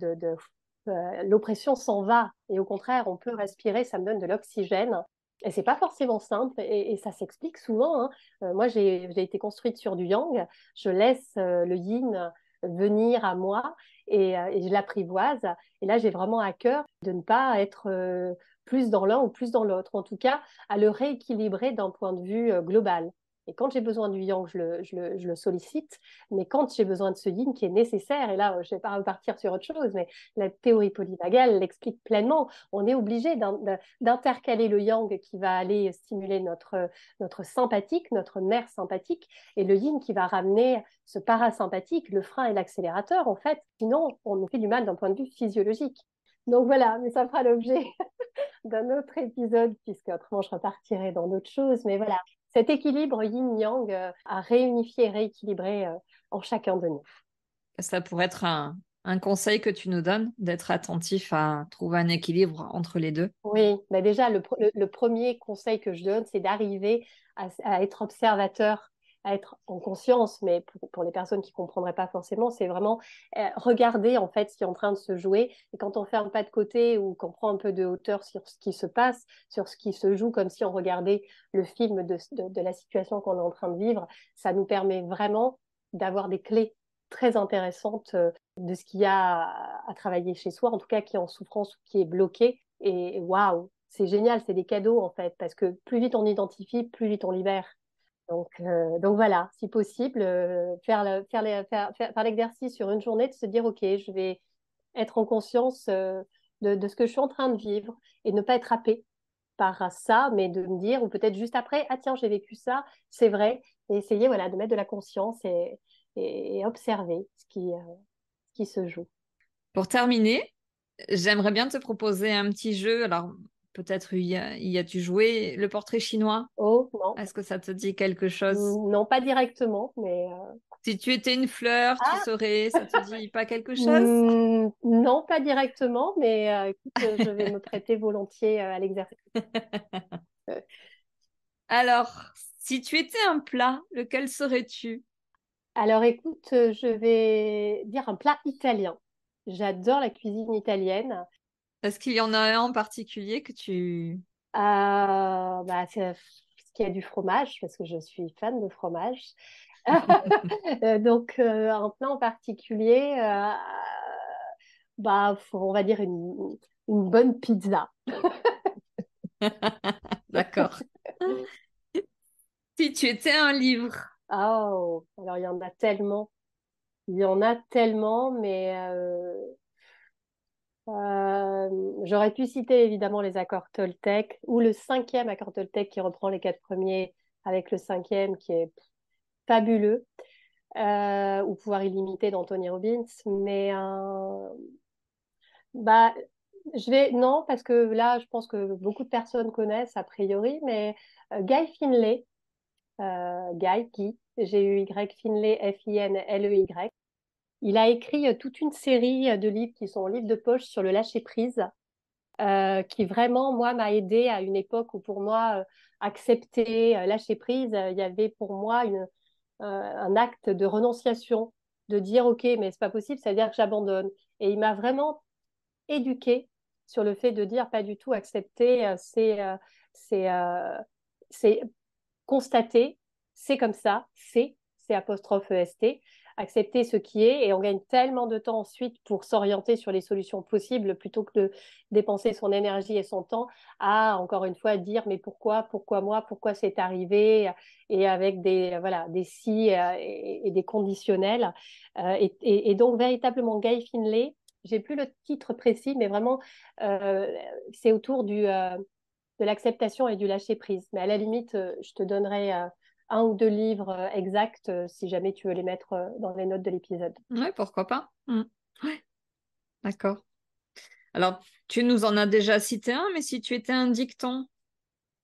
euh, l'oppression s'en va et au contraire, on peut respirer, ça me donne de l'oxygène. Et c'est pas forcément simple et, ça s'explique souvent. Hein. Euh, moi, j'ai été construite sur du yang. Je laisse le yin venir à moi et, et je l'apprivoise. Et là, j'ai vraiment à cœur de ne pas être plus dans l'un ou plus dans l'autre. En tout cas, à le rééquilibrer d'un point de vue global. Et quand j'ai besoin du yang, je le, sollicite. Mais quand j'ai besoin de ce yin qui est nécessaire, et là, je ne vais pas repartir sur autre chose, mais la théorie polyvagale l'explique pleinement, on est obligé d'intercaler le yang qui va aller stimuler notre, notre sympathique, notre nerf sympathique, et le yin qui va ramener ce parasympathique, le frein et l'accélérateur, en fait. Sinon, on nous fait du mal d'un point de vue physiologique. Donc voilà, mais ça fera l'objet d'un autre épisode, puisque autrement je repartirai dans d'autres choses. Mais voilà, cet équilibre yin-yang euh, à réunifier et rééquilibrer euh, en chacun de nous. Ça pourrait être un, conseil que tu nous donnes, d'être attentif à trouver un équilibre entre les deux? Oui, bah déjà, le, premier conseil que je donne, c'est d'arriver à, être observateur à être en conscience, mais pour, les personnes qui comprendraient pas forcément, c'est vraiment euh, regarder en fait ce qui est en train de se jouer. Et quand on fait un pas de côté ou qu'on prend un peu de hauteur sur ce qui se passe, sur ce qui se joue, comme si on regardait le film de, la situation qu'on est en train de vivre, ça nous permet vraiment d'avoir des clés très intéressantes euh, de ce qu'il y a à, travailler chez soi, en tout cas qui est en souffrance ou qui est bloqué. Et waouh, c'est génial, c'est des cadeaux en fait, parce que plus vite on identifie, plus vite on libère. Donc, euh, donc voilà, si possible, euh, faire, l'exercice sur une journée, de se dire, OK, je vais être en conscience euh, de, ce que je suis en train de vivre et ne pas être happé par ça, mais de me dire, ou peut-être juste après, ah tiens, j'ai vécu ça, c'est vrai, et essayer voilà, de mettre de la conscience et, observer ce qui, ce qui se joue. Pour terminer, j'aimerais bien te proposer un petit jeu. Alors, Peut-être y, y as-tu joué le portrait chinois? Oh, non. Est-ce que ça te dit quelque chose? Non, pas directement, mais. Euh, si tu étais une fleur, tu ah! saurais, ça te dit pas quelque chose? Mmh, Non, pas directement, mais euh, écoute, euh, je vais me prêter volontiers à l'exercice. Alors, si tu étais un plat, lequel serais-tu? Alors, écoute, je vais dire un plat italien. J'adore la cuisine italienne. Est-ce qu'il y en a un en particulier que tu... Euh, bah, c'est ce qui a du fromage, parce que je suis fan de fromage. Euh, donc, euh, un plat en particulier, bah, on va dire une, bonne pizza. D'accord. si tu étais un livre. Oh, alors il y en a tellement. Il y en a tellement, mais euh, euh, j'aurais pu citer évidemment les accords Toltec ou le cinquième accord Toltec qui reprend les quatre premiers avec le cinquième qui est fabuleux, euh, ou pouvoir illimité d'Anthony Robbins. Mais bah, je vais non parce que là, je pense que beaucoup de personnes connaissent a priori, mais Guy Finlay, Guy qui G-U-Y Finlay F-I-N-L-E-Y. Il a écrit toute une série de livres qui sont livres de poche sur le lâcher prise, qui vraiment moi m'a aidé à une époque où pour moi accepter lâcher prise, il y avait pour moi une, un acte de renonciation, de dire ok mais c'est pas possible, ça veut dire que j'abandonne. Et il m'a vraiment éduqué sur le fait de dire pas du tout accepter, c'est c'est constater, c'est comme ça, c'est c'est apostrophe EST accepter ce qui est et on gagne tellement de temps ensuite pour s'orienter sur les solutions possibles plutôt que de dépenser son énergie et son temps à encore une fois dire mais pourquoi pourquoi moi pourquoi c'est arrivé et avec des voilà des si euh, et, des conditionnels. Euh, et, donc véritablement Guy Finlay j'ai plus le titre précis mais vraiment euh, c'est autour du de l'acceptation et du lâcher prise. Mais à la limite je te donnerai un ou deux livres euh, exacts euh, si jamais tu veux les mettre euh, dans les notes de l'épisode. Oui, pourquoi pas. Mmh. D'accord. Alors, tu nous en as déjà cité un, mais si tu étais un dicton,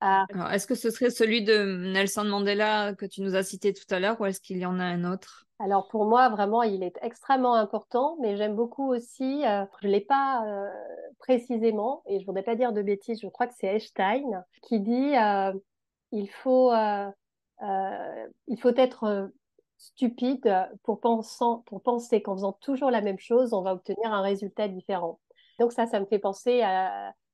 ah. est-ce que ce serait celui de Nelson Mandela que tu nous as cité tout à l'heure ou est-ce qu'il y en a un autre? Alors pour moi, vraiment, il est extrêmement important, mais j'aime beaucoup aussi, je ne l'ai pas précisément, et je ne voudrais pas dire de bêtises, je crois que c'est Einstein qui dit il faut euh, il faut être euh, stupide pour, penser qu'en faisant toujours la même chose, on va obtenir un résultat différent. Donc ça, ça me fait penser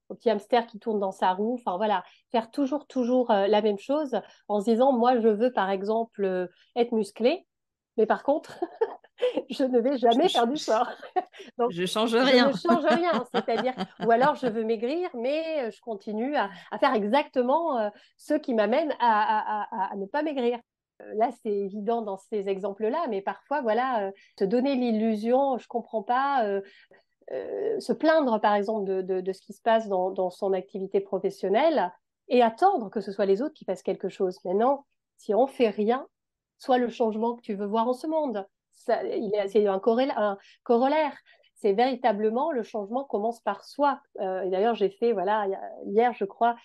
au petit hamster qui tourne dans sa roue. Enfin voilà, faire toujours, toujours euh, la même chose en se disant, moi, je veux par exemple être musclé, mais par contre, je ne vais jamais faire du sport. Donc, je change rien. Je ne change rien, c'est-à-dire, ou alors je veux maigrir, mais je continue à, faire exactement euh, ce qui m'amène à, ne pas maigrir. Euh, là, c'est évident dans ces exemples-là, mais parfois, voilà, euh, se donner l'illusion, je comprends pas. se plaindre, par exemple, de, ce qui se passe dans, dans, son activité professionnelle et attendre que ce soit les autres qui fassent quelque chose. Mais non, si on fait rien, soit le changement que tu veux voir en ce monde c'est un, corollaire. C'est véritablement le changement commence par soi. Euh, d'ailleurs, j'ai fait, voilà, hier, je crois,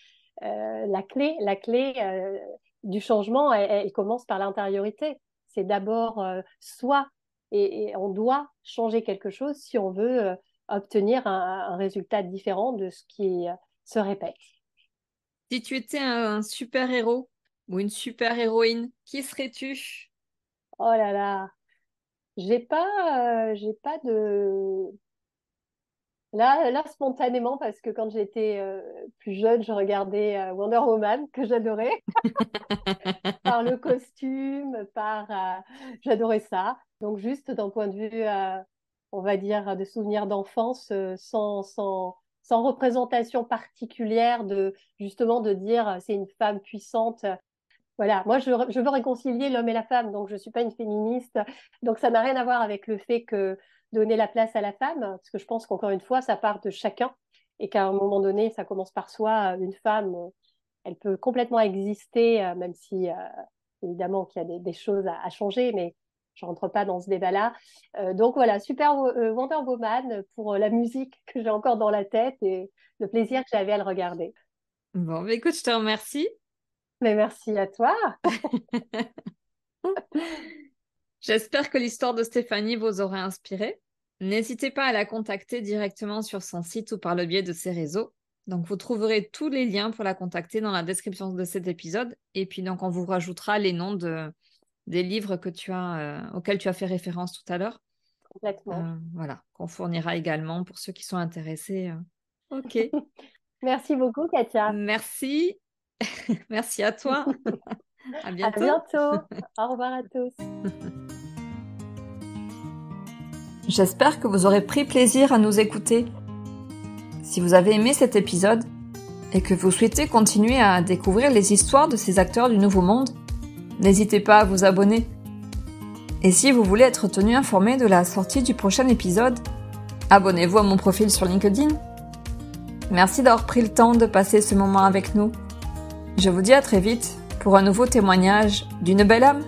euh, la clé, la clé euh, du changement, elle, commence par l'intériorité. C'est d'abord soi, et, on doit changer quelque chose si on veut obtenir un, résultat différent de ce qui se répète. Si tu étais un super héros ou une super héroïne, qui serais-tu? Oh là là, j'ai pas, euh, j'ai pas de. Là, là, spontanément, parce que quand j'étais euh, plus jeune, je regardais euh, Wonder Woman, que j'adorais, par le costume, par. j'adorais ça. Donc, juste d'un point de vue, on va dire, de souvenirs d'enfance, sans, sans, sans représentation particulière de, justement, de dire c'est une femme puissante voilà, moi je, veux réconcilier l'homme et la femme, donc je ne suis pas une féministe. Donc ça n'a rien à voir avec le fait que donner la place à la femme, parce que je pense qu'encore une fois, ça part de chacun et qu'à un moment donné, ça commence par soi. Une femme, elle peut complètement exister, euh, même si euh, évidemment qu'il y a des, choses à, changer, mais je rentre pas dans ce débat-là. Euh, donc voilà, super Wonder Woman pour la musique que j'ai encore dans la tête et le plaisir que j'avais à le regarder. Bon, bah, écoute, je te remercie. Mais merci à toi. J'espère que l'histoire de Stéphanie vous aura inspiré. N'hésitez pas à la contacter directement sur son site ou par le biais de ses réseaux. Donc, vous trouverez tous les liens pour la contacter dans la description de cet épisode. Et puis, donc, on vous rajoutera les noms de, des livres que tu as, euh, auxquels tu as fait référence tout à l'heure. Complètement. Euh, voilà, qu'on fournira également pour ceux qui sont intéressés. Euh. Ok. Merci beaucoup, Katia. Merci. Merci à toi. à bientôt. À bientôt. Au revoir à tous. J'espère que vous aurez pris plaisir à nous écouter. Si vous avez aimé cet épisode, et que vous souhaitez continuer à découvrir les histoires de ces acteurs du Nouveau Monde, n'hésitez pas à vous abonner. Et si vous voulez être tenu informé de la sortie du prochain épisode, abonnez-vous à mon profil sur LinkedIn. Merci d'avoir pris le temps de passer ce moment avec nous. Je vous dis à très vite pour un nouveau témoignage d'une belle âme.